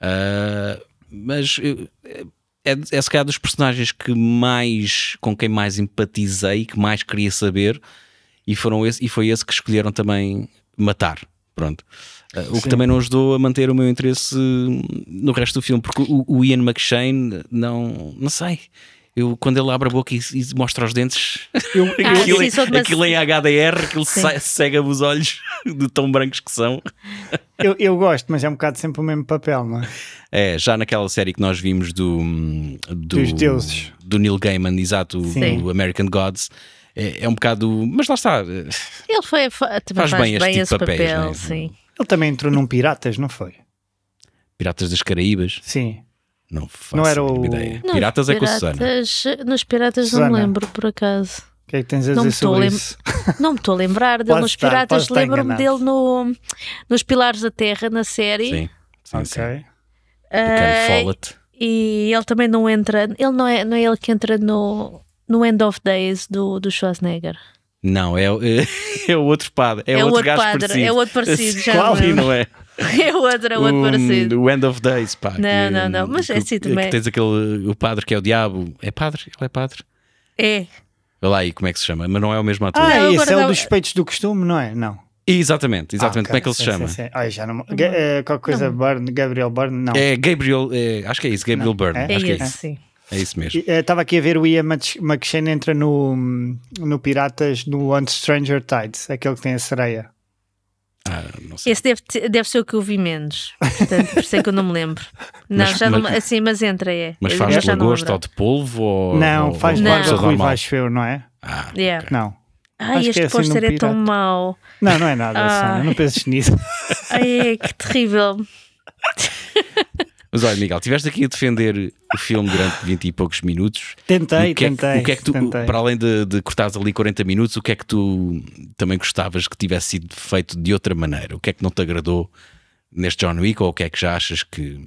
Ah, mas eh, é, é se calhar dos personagens que mais com quem mais empatizei, que mais queria saber, e, foram esse, e foi esse que escolheram também matar. Pronto. Uh, o que Sim. também não ajudou a manter o meu interesse no resto do filme, porque o, o Ian McShane, não, não sei. Eu, quando ele abre a boca e, e mostra os dentes, eu, Ah, aquilo, sim, sou de uma- aquilo HDR, aquilo Sim. sai- cega-me os olhos de tão brancos que são. eu, eu gosto, mas é um bocado sempre o mesmo papel, não é? É, já naquela série que nós vimos do, do Dos deuses. do Neil Gaiman, exato, Sim. do American Gods, é, é um bocado. Mas lá está, eh, Ele foi, Faz faz, bem bem, este tipo esse de papéis, papel, né? sim. Ele também entrou num Piratas, não foi? Piratas das Caraíbas, Sim. Não faço Não era o- ideia. Nos Piratas é com a Susana. Nos Piratas não me Susana. lembro, por acaso. O que é que tens a Não me dizer estou a sobre lem- isso? Não me estou a lembrar dele nos estar, Piratas. Lembro-me dele no, nos Pilares da Terra, na série. Sim, sim, sim. Ok. Ah, Follett. e ele também não entra. Ele não é, não é ele que entra no, no End of Days do, do Schwarzenegger. Não, é, o- é, o outro padre. É, É o outro outro gajo padre, parecido. é o outro parecido, já Qual? lembro. não é? É outro, é outro o, parecido. O End of Days, pá. Não, que- não, não, mas é que- assim que também. tens aquele, o padre que é o diabo. É padre? Ele é padre? É. Vê lá aí como é que se chama, mas não é o mesmo ator. Ah, Não, esse agora é o dos suspeitos do costume, não é? Não. Exatamente, exatamente. Ah, Como é que ele se chama? sim, sim. Ai, já não... Ga- eh, qualquer coisa Byrne, Gabriel Byrne, não. É Gabriel, é, acho que é isso, Gabriel Não, Byrne. é? É acho que é isso. sim. É isso mesmo. Estava aqui a ver o Ian Mc- McShane entra no, no Piratas no On Stranger Tides, aquele que tem a sereia. Ah, não sei. Esse deve, deve ser o que eu vi menos. Portanto, por isso é que eu não me lembro. Não, Mas- já não, mas- me- assim, mas entra, é. Mas faz de não lagosta lembro. ou de polvo? Ou, não, ou, faz Não. barba ruiva, acho eu, não é? Ah, Yeah. ok. Não. Ai, Acho que este é assim pôster num é tão mau. Não, não é nada, Ah. Não penses nisso. Ai, que terrível. Mas olha, Miguel, estiveste aqui a defender o filme durante 20 e poucos minutos. Tentei, o que é tentei. o que é que tu, tentei. para além de, de cortares ali 40 minutos, o que é que tu também gostavas que tivesse sido feito de outra maneira? O que é que não te agradou neste John Wick ou o que é que já achas que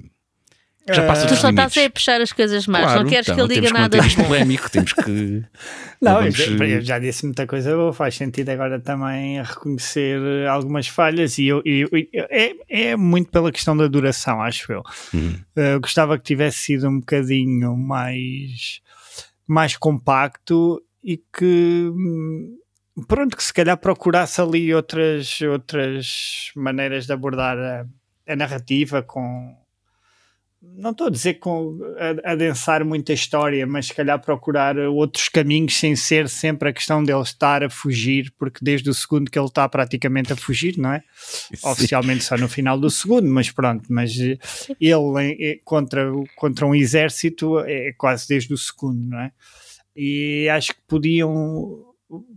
já passa Tu só limites? estás a puxar as coisas más. Claro, não queres então, que ele diga temos nada bom. polémico, temos que. Não, vamos, eu, eh, eu já disse muita coisa boa, faz sentido agora também reconhecer eh, algumas falhas e eu, e- e- é, é muito pela questão da duração, acho eu. Uhum. Eh, Eu gostava que tivesse sido um bocadinho mais, mais compacto e que hum, pronto, que se calhar procurasse ali outras, outras maneiras de abordar a, a narrativa com não estou a dizer com a, adensar muita história, mas se calhar procurar outros caminhos sem ser sempre a questão dele estar a fugir, porque desde o segundo que ele está praticamente a fugir, não é? Oficialmente só no final do segundo, mas pronto, mas eh, ele eh, contra, o- contra um exército é quase desde o segundo, não é? E acho que podiam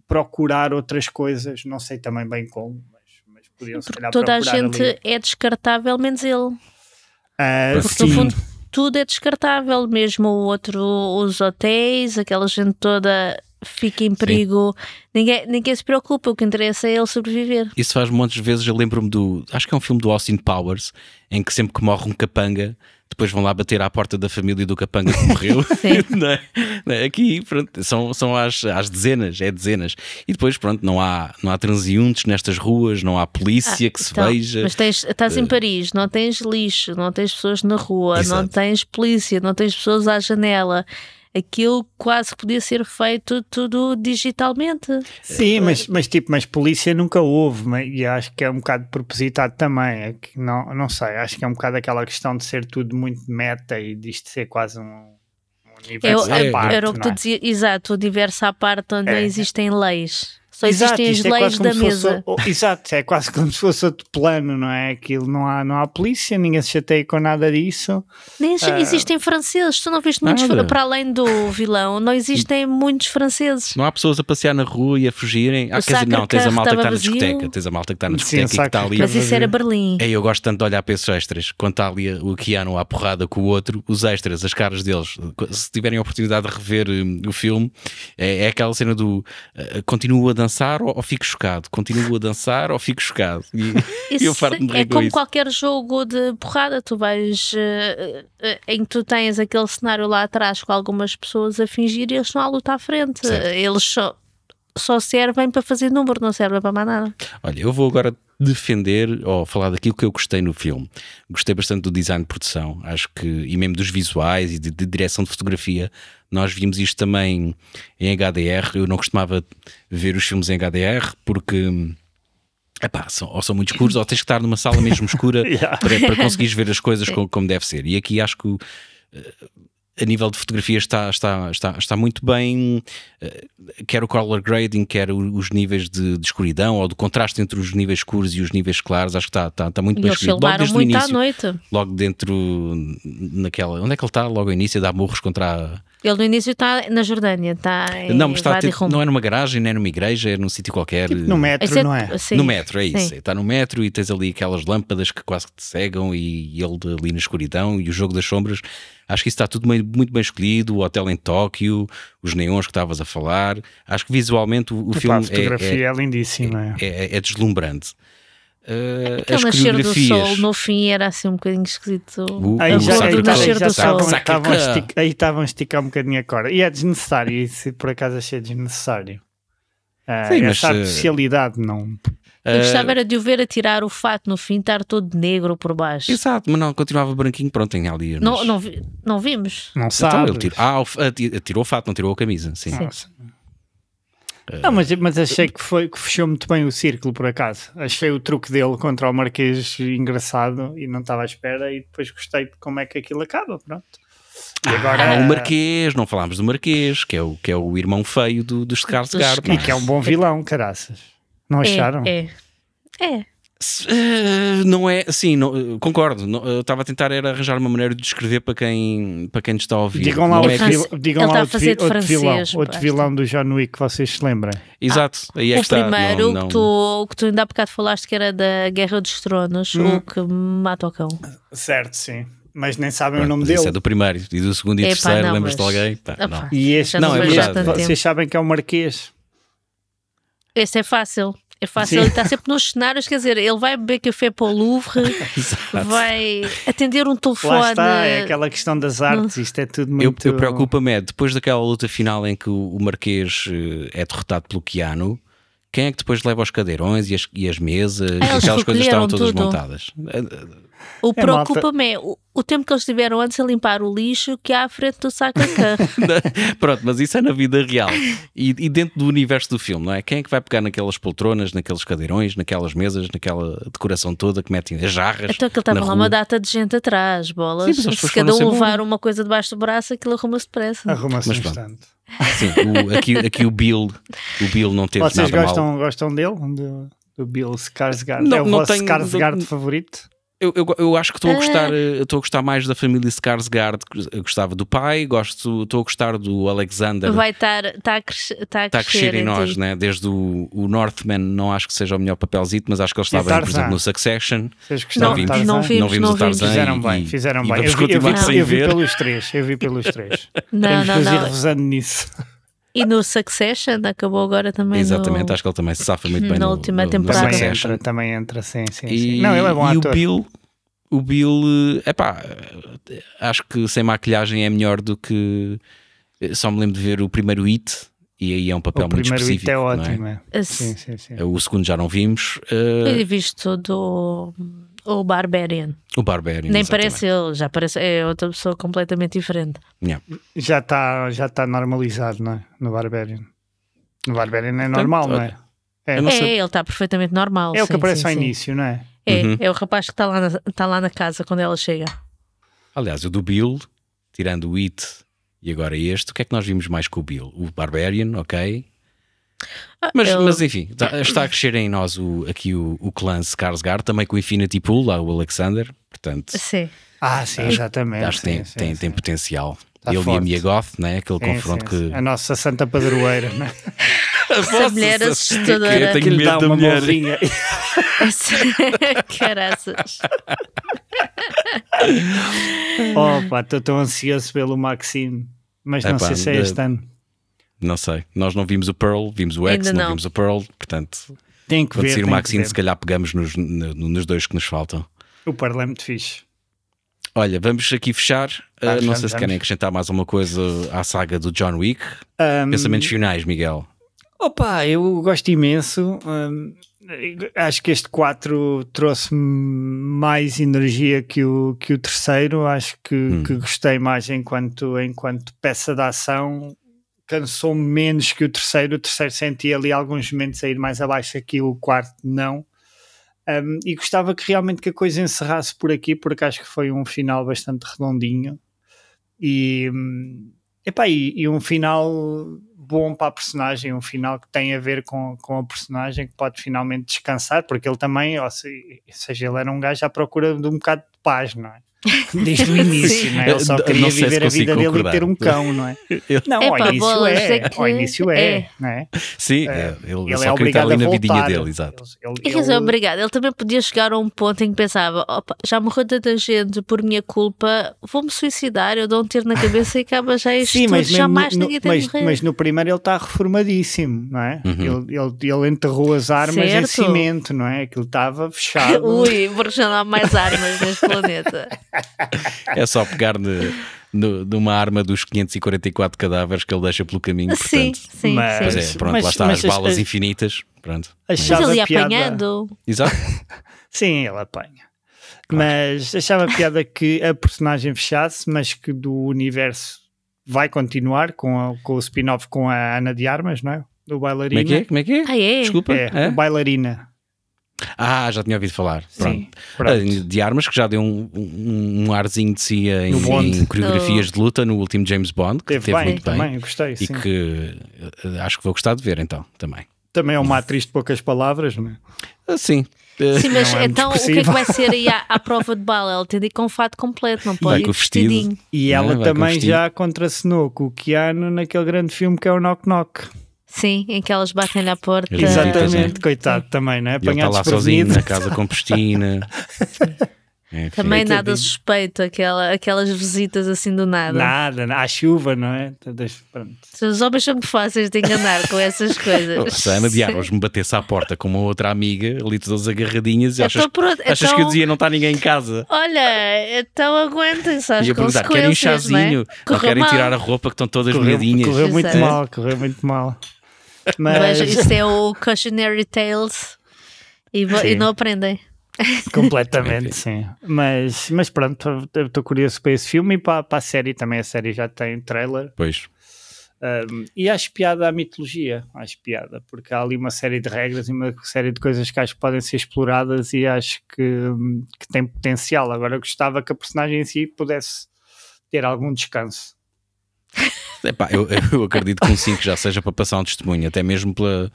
procurar outras coisas, não sei também bem como, mas, mas podiam se calhar Toda a gente ali. é descartável, menos ele. Ah, Porque no fundo tudo é descartável, mesmo o outro, os hotéis, aquela gente toda fica em perigo. Ninguém, ninguém se preocupa, o que interessa é ele sobreviver. Isso faz de vezes. Eu lembro-me do. Acho que é um filme do Austin Powers, em que sempre que morre um capanga, depois vão lá bater à porta da família do capanga que morreu. Não é? Não é? Aqui, pronto, são, são às, às dezenas, é dezenas. E depois, pronto, não há, não há transeuntes nestas ruas, não há polícia que se Então, veja. Mas tens, estás em Paris, não tens lixo, não tens pessoas na rua, não Exato. tens polícia, não tens pessoas à janela. Aquilo quase que podia ser feito tudo digitalmente. Sim, mas, mas tipo, mas polícia nunca houve, mas, e acho que é um bocado propositado também. É que não, não sei, acho que é um bocado aquela questão de ser tudo muito meta e disto ser quase um, um É, universo É, à parte. era o que tu é? dizias, exato, o universo à parte onde É. existem leis. Só Exato, existem as isto é leis quase como da se fosse mesa. o- exato, é quase como se fosse outro plano, não é? Aquilo não há, não há polícia, ninguém se chateia com nada disso. Nem Ah. existem franceses, tu não viste muitos, Nada. para além do vilão, não existem muitos franceses. Não há pessoas a passear na rua e a fugirem. Ah, O quer dizer, não, tens a malta que está na discoteca. Tens a malta que está na Sim, discoteca o e que está ali. Mas isso era Berlim. É, eu gosto tanto de olhar para esses extras. Quando está ali o Keanu à porrada com o outro, os extras, as caras deles, se tiverem a oportunidade de rever hum, o filme, é, é aquela cena do uh, continuo a dançar ou, ou fico chocado, continuo a dançar ou fico chocado. E Isso eu farto-me de rir é com como isso. qualquer jogo de porrada, tu vais eh, em que tu tens aquele cenário lá atrás com algumas pessoas a fingir e eles estão à luta à frente. Certo. Eles só, só servem para fazer número, não servem para mais nada. Olha, eu vou agora defender ou falar daquilo que eu gostei no filme. Gostei bastante do design de produção, acho que, e mesmo dos visuais e de, de direção de fotografia. Nós vimos isto também em HDR. Eu não costumava ver os filmes em HDR porque. Epá, são, ou são muito escuros, ou tens que estar numa sala mesmo escura Yeah. para, para conseguires ver as coisas como, como deve ser. E aqui acho que eh, a nível de fotografia está, está, está, está muito bem, eh, quer o color grading, quer o- os níveis de, de escuridão ou do contraste entre os níveis escuros e os níveis claros, acho que está, está, está muito E bem escolhido. Logo desde o muito à início, noite. logo dentro, naquela. Onde é que ele está? Logo ao início, dá morros contra a. Ele no início está na Jordânia, está em não, mas está Rum. não é numa garagem, nem é numa igreja, é num sítio qualquer. Tipo no metro, Exceto- não é? sim, no metro, é isso. sim. Está no metro e tens ali aquelas lâmpadas que quase que te cegam e ele ali na escuridão e o jogo das sombras. Acho que isso está tudo meio- muito bem escolhido. O hotel em Tóquio, os neons que estavas a falar. Acho que visualmente o, o Epá, filme a é- fotografia é, é, lindíssima. é, é- é deslumbrante. Uh, Aquele as nascer do sol no fim era assim um bocadinho esquisito. O- Aí já, aí do nascer do estavam, sol. aí estavam a esticar um bocadinho a corda. E é desnecessário, isso por acaso achei desnecessário. Ah, Sim, mas, essa eh, artificialidade não. Eu Uh, gostava era de o ver a tirar o fato no fim, estar todo negro por baixo. Exato, mas não, continuava branquinho, pronto, tem ali. Não, mas- não, vi- não vimos. Não Então, sabe. ele tirou, ah, tirou o fato, não tirou a camisa. Sim. Nossa. Não, mas, mas achei que, foi, que fechou muito bem o círculo, por acaso. Achei o truque dele contra o Marquês engraçado e não estava à espera. E depois gostei de como é que aquilo acaba. Pronto. E agora, Ah, o Marquês, não falámos do Marquês, que é o, que é o irmão feio do, do Skarsgård. E que é um bom vilão, caraças. Não acharam? É, é. É. Se- eh, não é, sim, não, eh, concordo. não, eu estava a tentar era arranjar uma maneira de descrever para quem, para quem nos está a ouvir. Digam lá, Não outro, é vil- digam ele lá está a outro, fazer vi- de outro vilão, francês, outro vilão do John Wick que vocês se lembrem. Exato, aí é que o está. primeiro não, não- Que, tu, que tu ainda há bocado falaste que era da Guerra dos Tronos, Hum. o que mata o cão. Certo, sim. Mas nem sabem Pronto, o nome dele. Isso é do primeiro e do segundo e Epá, terceiro, lembras-te de alguém? Pá, Opa. não. E este, não, não, é verdade. vocês tempo. sabem que é o Marquês. Esse é fácil. É fácil, Sim. ele está sempre nos cenários, quer dizer, ele vai beber café para o Louvre, vai atender um telefone. Lá está, é aquela questão das artes. Isto é tudo Eu, muito. eu preocupa-me é, depois daquela luta final em que o, Marquês eh, é derrotado pelo Keanu, quem é que depois leva os cadeirões e as, e as mesas, Ah, aquelas coisas estavam todas tudo. montadas? O É, preocupa-me é o, o tempo que eles tiveram antes a limpar o lixo que há à frente do Sacacã. Pronto, mas isso é na vida real e, e dentro do universo do filme, não é? Quem é que vai pegar naquelas poltronas, naqueles cadeirões, naquelas mesas, naquela decoração toda que metem as jarras? então que ele estava lá rua? uma data de gente atrás, bolas. Sim, Se cada um levar embora. uma coisa debaixo do braço, aquilo arruma-se depressa. Arruma-se um instante. Sim, o- aqui, aqui o Bill, o Bill não teve Vocês nada gostam, mal. gostam dele? Do, do Bill Skarsgård? Não, é o não vosso tenho- Skarsgård não- favorito? Eu, eu, eu acho que estou a Ah. gostar, eh, estou a gostar mais da família Skarsgård, eu gostava do pai, gosto, estou a gostar do Alexander. Vai estar tá a, crescer, tá a Está a crescer em nós, né? Desde o, o Northman, não acho que seja o melhor papelzito, mas acho que ele estava, por exemplo, no Succession. Não, gostaram vimos. Tarzan? não vimos, não vimos não o Tarzan. Fizeram e- bem, e- fizeram e bem. Vamos Eu vi, eu vi- eu vi pelos três, eu vi pelos três. Não, Temos não, que nos ir não. nisso. E no Succession acabou agora também. Exatamente, no... acho que ele também se safa muito bem Na no, última no- temporada. Também entra, também entra, sim, sim, sim. E, Não, ele é bom e ator. o Bill, o Bill, epá, acho que sem maquilhagem é melhor do que. Só me lembro de ver o primeiro It, e aí é um papel o muito primeiro específico. hit é não ótimo. É? Sim, sim, sim. O segundo já não vimos. eh, Eu visto do o Barbarian. o Barbarian. Nem exatamente. parece ele, já parece é outra pessoa completamente diferente. Yeah. Já está já tá normalizado, não é? No Barbarian. No Barbarian é normal, não é? É, é, sei- ele está perfeitamente normal. é o que sim, aparece sim, ao sim. início, não é? É, Uhum. é o rapaz que está lá, na, tá lá na casa quando ela chega. Aliás, o do Bill, tirando o It e agora este, o que é que nós vimos mais com o Bill? O Barbarian, ok. Mas, ele- mas enfim, tá- está a crescer em nós o, aqui o, o clã Skarsgård, também com o Infinity Pool, lá o Alexander, portanto, Sim. Ah, sim, exatamente. acho que tem, sim, tem, sim. tem potencial. Tá Ele e a forte. Mia Goth, né? aquele Sim, confronto sim, que. A nossa santa padroeira, não é? Essa mulher assustadora. Eu tenho Que lhe medo dá da uma mulher. morrinha. Caraças. Opa, estou tão ansioso pelo Maxine. Mas não Epá, sei se é este ano. Não sei. Nós não vimos o Pearl, vimos o X, Ainda não, não. vimos o Pearl, portanto, Tem que quando ver. sair o Maxine, se calhar pegamos nos, no- nos dois que nos faltam. O Parla é muito fixe. Olha, vamos aqui fechar. Uh, Vamos, não sei se querem acrescentar mais alguma coisa à saga do John Wick. Ahm, Pensamentos finais, Miguel. Opa, eu gosto imenso. hum, acho que este 4 trouxe mais energia que o, que o terceiro. Acho que, Hum. que gostei mais enquanto, enquanto peça de ação. Cansou-me menos que o terceiro. O terceiro senti ali alguns momentos a ir mais abaixo aqui, o quarto não. Hum, e gostava que realmente que a coisa encerrasse por aqui, porque acho que foi um final bastante redondinho. E, hum, epá, e, e um final bom para a personagem, um final que tem a ver com, com a personagem, que pode finalmente descansar, porque ele também, ou se- seja, ele era um gajo à procura de um bocado de paz, não é? Desde o início, não é? Ele só queria se viver a vida dele e ter um cão, não é? Eu- Não, Epá, ao início bolas, é, é que ao início é, é. não é? Sim, É, é, ele, Ele só é queria estar obrigado ali a na voltar. vidinha dele, exato. Ele- E dizer, ele- obrigado. Ele também podia chegar a um ponto em que pensava: "Opa, já morreu tanta gente por minha culpa, vou-me suicidar, eu dou um tiro na cabeça e acaba já isto Sim, mas, jamais no, ninguém tem mas, morrer. mas no primeiro ele está reformadíssimo, não é? Uhum. Ele, ele, ele enterrou as armas em Certo. cimento, não é? Aquilo estava fechado. Ui, porque já não há mais armas neste planeta. É só pegar ne- no- numa arma dos 544 cadáveres que ele deixa pelo caminho. sim, Portanto, sim, mas- sim. é, pronto, Mas- lá está, mas as as- balas as- infinitas. Pronto. Mas Achava ele ia piada- apanhando. Exato. Sim, ele apanha. Mas achava piada que a personagem fechasse, mas que do universo vai continuar com, a- com o spin-off com a Ana de Armas, não é? Do Como é bailarina. que é? Como é que é? Ah, é? Desculpa. É, É? o bailarina. Ah, já tinha ouvido falar. Pronto. Sim, pronto. Ah, De armas que já deu um, um, um arzinho de si em, em coreografias Oh. de luta no último James Bond, que Teve teve bem, muito bem. também, eu gostei. E Sim. que eh, acho que vou gostar de ver então também. Também é uma atriz de poucas palavras, não é? Ah, sim. Sim, mas Não é então o que é que vai ser aí à, à prova de bala? Ele tem de ir com fato completo, não pode Vai ir com o vestido. vestidinho. E Não, ela com também já contracenou com o Keanu naquele grande filme que é o Knock Knock. Sim, em que elas batem-lhe à porta. Exatamente. Exatamente, coitado também, não é? Está Apanhado lá sozinho na casa com piscina. Enfim. Também nada suspeito, aquela, aquelas visitas assim do nada. Nada, à chuva, não é? Pronto. Os homens são muito fáceis de enganar com essas coisas. Se a Ana de Armas me batesse à porta com uma outra amiga, ali todas agarradinhas, e achas, Então, pronto, achas então- que eu dizia não está ninguém em casa? Olha, então aguentem-se às Ia perguntar, querem um consequências, não é? chazinho? Não Correu querem mal. tirar a roupa que estão todas Correu, molhadinhas? correu muito Exato. mal, correu muito mal. Mas Veja, isso é o Cautionary Tales e, e não aprendem. completamente, sim. Mas, mas pronto, estou curioso para esse filme e para, para a série também. A série já tem trailer. Pois. Um, e acho piada à mitologia, acho piada, porque há ali uma série de regras e uma série de coisas que acho que podem ser exploradas e acho que, que tem potencial. Agora eu gostava que a personagem em si pudesse ter algum descanso. Epá, eu, eu acredito que um 5 já seja para passar um testemunho, até mesmo pela.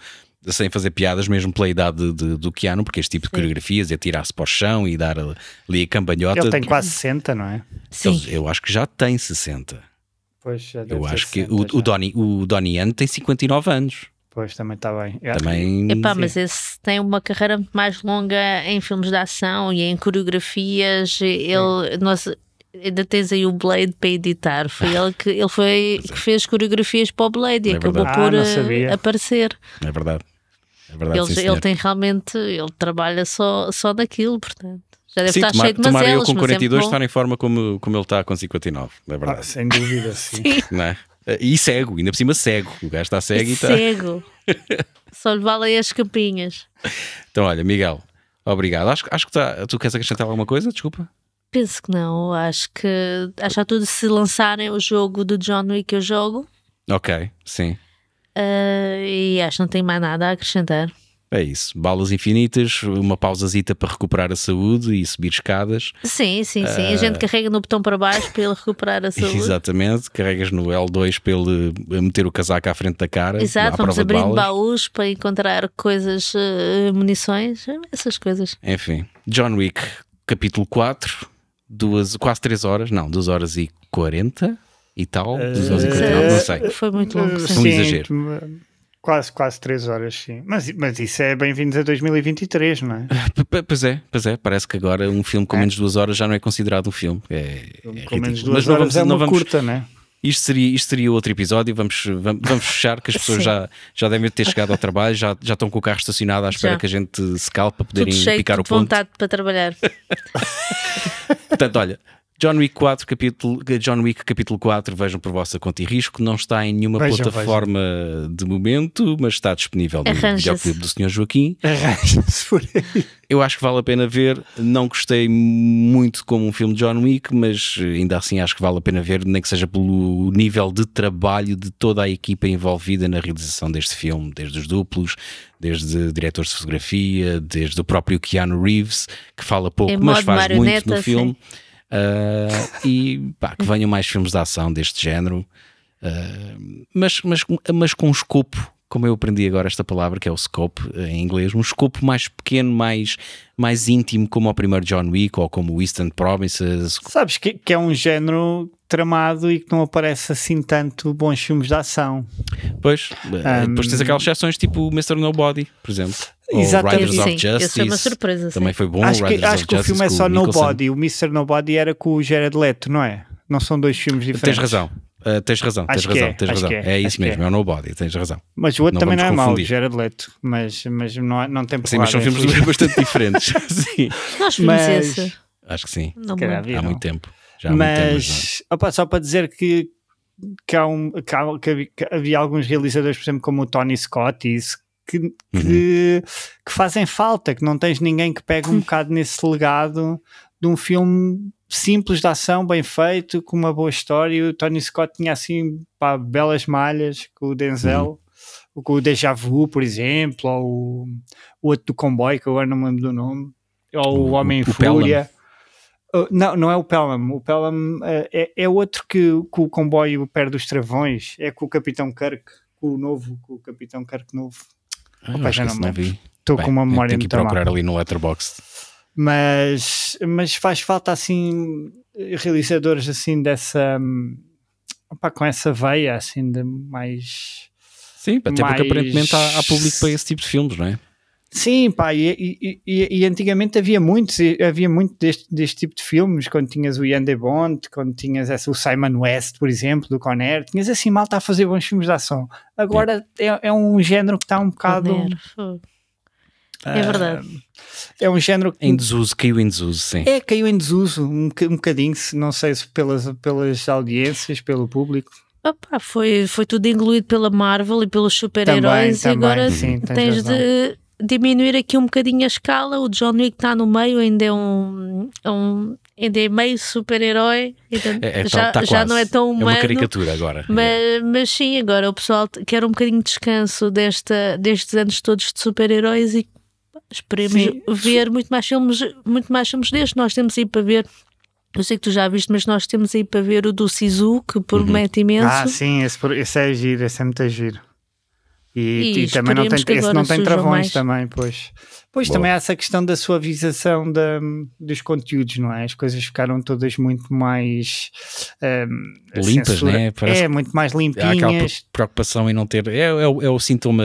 Sem fazer piadas, mesmo pela idade de- do Keanu, porque este tipo de coreografias é tirar-se para o chão e dar ali a cambalhota. Ele tem quase 60, não é? Sim. Eu acho que já tem 60. Pois, Eu acho que 60 o, já. o, Donnie, o Donnie Yen tem 59 anos. Pois, também está bem. Também. Epá, Sim. mas esse tem uma carreira muito mais longa em filmes de ação e em coreografias. Ele, nós, ainda tens aí o Blade para editar. Foi ele que, ele foi, que fez coreografias para o Blade e É acabou. Ah, por não eh, aparecer. É verdade. É verdade, Ele, sim, ele tem realmente, ele trabalha só, só daquilo, portanto. Já deve Sim, estar tomar, cheio de tomara eu mazelas, com mas é 42 muito bom. estar em forma como, como ele está com 59. É Ah, verdade. sem dúvida, sim. Não é? E cego, ainda por cima cego. O gajo está cego e está. Cego. Só lhe valem as capinhas. Então, olha, Miguel, obrigado. Acho, acho que tá, tu queres acrescentar alguma coisa? Desculpa. Penso que não. Acho que acho tudo se lançarem o jogo do John Wick eu jogo. Ok, sim. ah, e acho que não tenho mais nada a acrescentar. É isso. Balas infinitas, uma pausazita para recuperar a saúde e subir escadas. Sim, sim, sim. A Ah. gente carrega no botão para baixo para ele recuperar a saúde. Exatamente. Carregas no L2 para ele eh, meter o casaco à frente da cara. Exato, vamos abrindo baús para encontrar coisas, eh, munições, essas coisas. Enfim, John Wick, capítulo 4, duas, quase 3 horas, não, 2 horas e 40 e tal, 2 horas e 49, não sei. Foi muito longo. Sim. Um exagero. Quase, quase 3 horas, sim. Mas, mas isso é bem-vindos a 2023, não é? P- p- Pois é, pois é, parece que agora um filme com É. menos de 2 horas já não é considerado um filme. É, é Com menos de Mas 2 não horas vamos, é não uma vamos curta, não é? Isto, seria, isto seria outro episódio. Vamos, vamos, vamos fechar, que as pessoas já, já devem ter chegado ao trabalho, já, já estão com o carro estacionado à espera Já. que a gente se cale para poderem Tudo cheio picar de o ponto. vontade para trabalhar. Portanto, olha, John Wick 4, capítulo, John Wick capítulo 4, vejam por vossa conta e risco, não está em nenhuma Vejam, plataforma de momento, mas está disponível no videoclipe do Sr. Joaquim. Arranja-se por aí. Eu acho que vale a pena ver. Não gostei muito como um filme de John Wick, mas ainda assim acho que vale a pena ver, nem que seja pelo nível de trabalho de toda a equipa envolvida na realização deste filme, desde os duplos, desde diretores de fotografia, desde o próprio Keanu Reeves, que fala pouco, Em mas faz muito no filme. Ah, e pá, que venham mais filmes de ação deste género. Uh, mas, mas, mas com um escopo como eu aprendi agora esta palavra, que é o scope eh, em inglês, um escopo mais pequeno, mais, mais íntimo, como o primeiro John Wick ou como o Eastern Promises. Sabes que, que é um género tramado e que não aparece assim tanto bons filmes de ação. Pois, eh, depois tens aquelas exceções tipo o Mr. Nobody, por exemplo. Exatamente. Riders of Sim, esse Justice. foi uma surpresa, sim. Também foi bom. acho que, Riders acho of que o Justice filme é só o. Nobody. O Mr. Nobody era com o Jared Leto, não é? Não são dois filmes diferentes. Tens razão. Uh, tens razão, tens Acho que razão, é, tens acho razão. que É, é, isso mesmo, é. é o Nobody, tens razão. Mas o outro Não também não é mau. Jared Leto. Mas, mas não, é- não tem Sim, mas são porrada, filmes é bastante diferentes. Sim, Nós vimos Mas- esse. acho que sim. Não. Há muito tempo. Mas Mas opa, só para dizer que, que, há um, que, há- que havia, que havia alguns realizadores, por exemplo, como o Tony Scott, e isso, que, Uhum. que, que fazem falta, que não tens ninguém que pegue um bocado nesse legado de um filme simples de ação, bem feito, com uma boa história. O Tony Scott tinha assim pá, belas malhas com o Denzel. Uhum. Com o Deja Vu, por exemplo, ou o, o outro do comboio, que agora não me lembro do nome, ou o, O- Homem em o Pelham. Fúria. Uh, Não, não é o Pelham. O Pelham uh, é, é outro que, que o comboio perde os travões. É com o Capitão Kirk, com o novo, com o Capitão Kirk novo. Ah, Opa, acho já que não não vi. Estou com uma memória Tenho que muito má. procurar ali no Letterboxd. Mas, mas faz falta assim realizadores assim dessa hum, opá, com essa veia assim de mais Sim, até porque Mais- aparentemente há, há público para esse tipo de filmes, não é? Sim, pá, e, e- e- e antigamente havia muitos, havia muito deste, deste tipo de filmes, quando tinhas o Ian de Bond, quando tinhas essa, o Simon West, por exemplo, do Conner, tinhas assim malta a fazer bons filmes de ação. Agora é, é um género que está um bocado. Fogo. É verdade. É um género que Em desuso, caiu em desuso, sim. é, caiu em desuso um, um bocadinho, não sei se pelas, pelas audiências, pelo público. Opa, foi, foi tudo engolido pela Marvel e pelos super-heróis e agora sim, tens tens razão. de diminuir aqui um bocadinho a escala. O John Wick está no meio, ainda é um, é um ainda é meio super-herói, É, é, já, tá- tá já não é tão É humano. uma caricatura agora. Mas, mas sim, agora o pessoal quer um bocadinho de descanso desta, destes anos todos de super-heróis e esperemos Sim. ver muito mais filmes, muito mais filmes destes. Nós temos aí para ver. Eu sei que tu já viste, mas nós temos aí para ver o do Sisu, que promete imenso. Ah, sim, esse, esse é giro, esse é muito giro. E, E e também não tem, esse não tem travões mais. também, pois. Pois Boa. também há essa questão da suavização da, dos conteúdos, não é? As coisas ficaram todas muito mais a Limpas, censura- né? Parece É, muito mais Há aquela limpinhas. pre- preocupação em não ter. É, é, o- é o sintoma,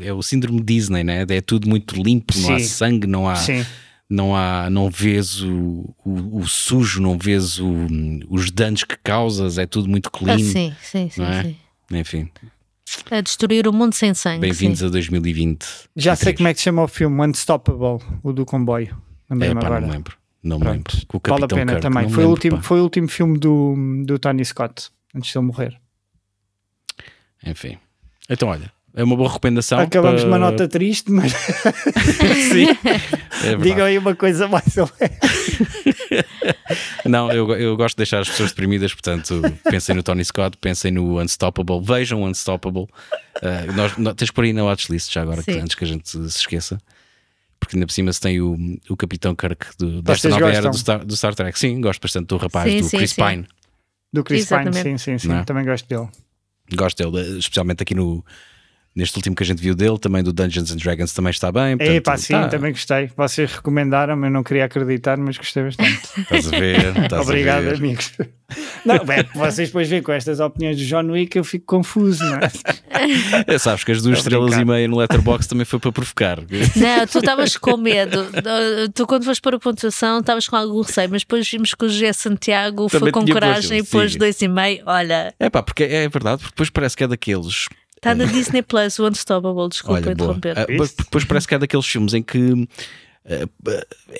é o síndrome Disney, né? É tudo muito limpo, não há Sim. sangue, não há. Sim, Não há, não vês o, o, o sujo, não vês o- os danos que causas, é tudo muito clean. Ah, sim, sim, sim, é? sim. Enfim, A destruir o mundo sem sangue. bem-vindos a 2020. já sei como é que se chama o filme, Unstoppable, o do comboio. É, Lembrei-me pá, agora. não me lembro. Não me Pronto. lembro. Com o Vale a Capitão pena Kirk, também. Foi o, lembro, último, pá. foi o último filme do, do Tony Scott, antes de ele morrer. Enfim. Então, olha, é uma boa recomendação. Acabamos para... uma nota triste, mas Sim. É digam aí uma coisa mais ou menos. Não, eu, eu gosto de deixar as pessoas deprimidas, portanto, pensem no Tony Scott, pensem no Unstoppable, vejam o Unstoppable. Uh, nós, nós- tens por aí na watchlist já agora, que antes que a gente se esqueça. Porque ainda por cima se tem o, o Capitão Kirk do, desta nova era do Star, do Star Trek. Sim, gosto bastante do rapaz, Sim, do sim, Chris sim. Pine. Do Chris Pine, sim, sim, sim. Não é? Também gosto dele. Gosto dele, especialmente aqui no. Neste último que a gente viu dele, também do Dungeons and Dragons também está bem. É, pá, sim, tá, também gostei. Vocês recomendaram, eu não queria acreditar, mas gostei bastante. Estás a ver? estás a Obrigado, ver. amigos. Não, é, vocês depois veem com estas opiniões do John Wick, eu fico confuso, não é? É, sabes que as duas a estrelas brincar. e meia no Letterboxd também foi para provocar. Não, tu estavas com medo. Tu, quando foste para a pontuação, estavas com algum receio, mas depois vimos que o José Santiago Também foi com coragem e pôs dois e meio. Olha, É pá, porque é verdade, porque depois parece que é daqueles. Está na Disney Plus, o Unstoppable, desculpa Olha, interromper. Ah, depois, parece que é daqueles filmes em que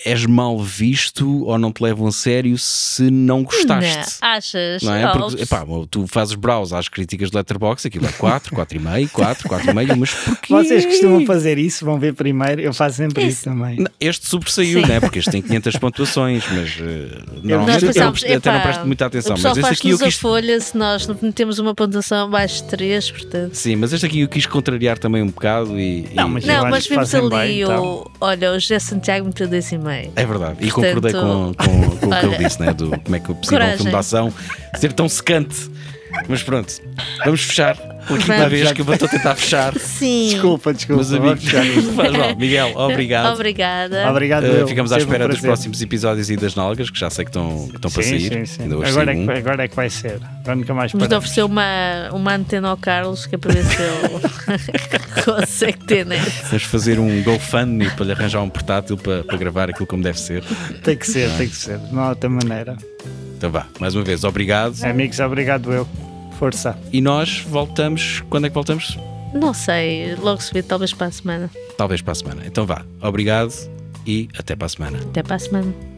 és mal visto ou não te levam a sério se não gostaste. Não, achas? Não é? Porque, epá, tu fazes browse às críticas do Letterboxd, aquilo é 4, 4,5, 4, 4,5, mas porquê? Vocês costumam fazer isso, vão ver primeiro, eu faço sempre isso, Isso. também. Este sobressaiu, né? porque este tem 500 pontuações, mas uh, normalmente eu, pensámos, até não presto muita atenção. Mas este aqui eu nos a quis. folha se nós não temos uma pontuação abaixo de 3, portanto. Sim, mas este aqui eu quis contrariar também um bocado e. Não, e- mas eu Não, mas vimos ali bem, o. então. Olha, o José Santiago meteu dois e meio. É verdade, e Portanto, concordei com, com, com o que ele disse, né? Do como é que é possível um coragem. filme de ação ser tão secante. Mas pronto, vamos fechar. Vamos. vez que eu estou a tentar fechar. Sim. Desculpa, desculpa. Meus amigos, faz mal. Miguel, obrigado. Obrigada. Obrigado. Uh, ficamos à Sempre um espera dos próximos episódios e das nalgas, que já sei que estão, que estão para Sim, sair. sim, sim. Ainda hoje Agora, é que, um. agora é que vai ser. Agora nunca mais Vamos oferecer uma, uma antena ao Carlos, que é para ver se ele consegue ter net. Vamos fazer um GoFundMe para lhe arranjar um portátil para, para gravar aquilo como deve ser. Tem que ser, tem que ser. Não há outra maneira. Então vá, mais uma vez, obrigado. Amigos, obrigado eu. Força. E nós voltamos. Quando é que voltamos? Não sei, logo se vê, talvez para a semana. Talvez para a semana. Então vá, obrigado e até para a semana. Até para a semana.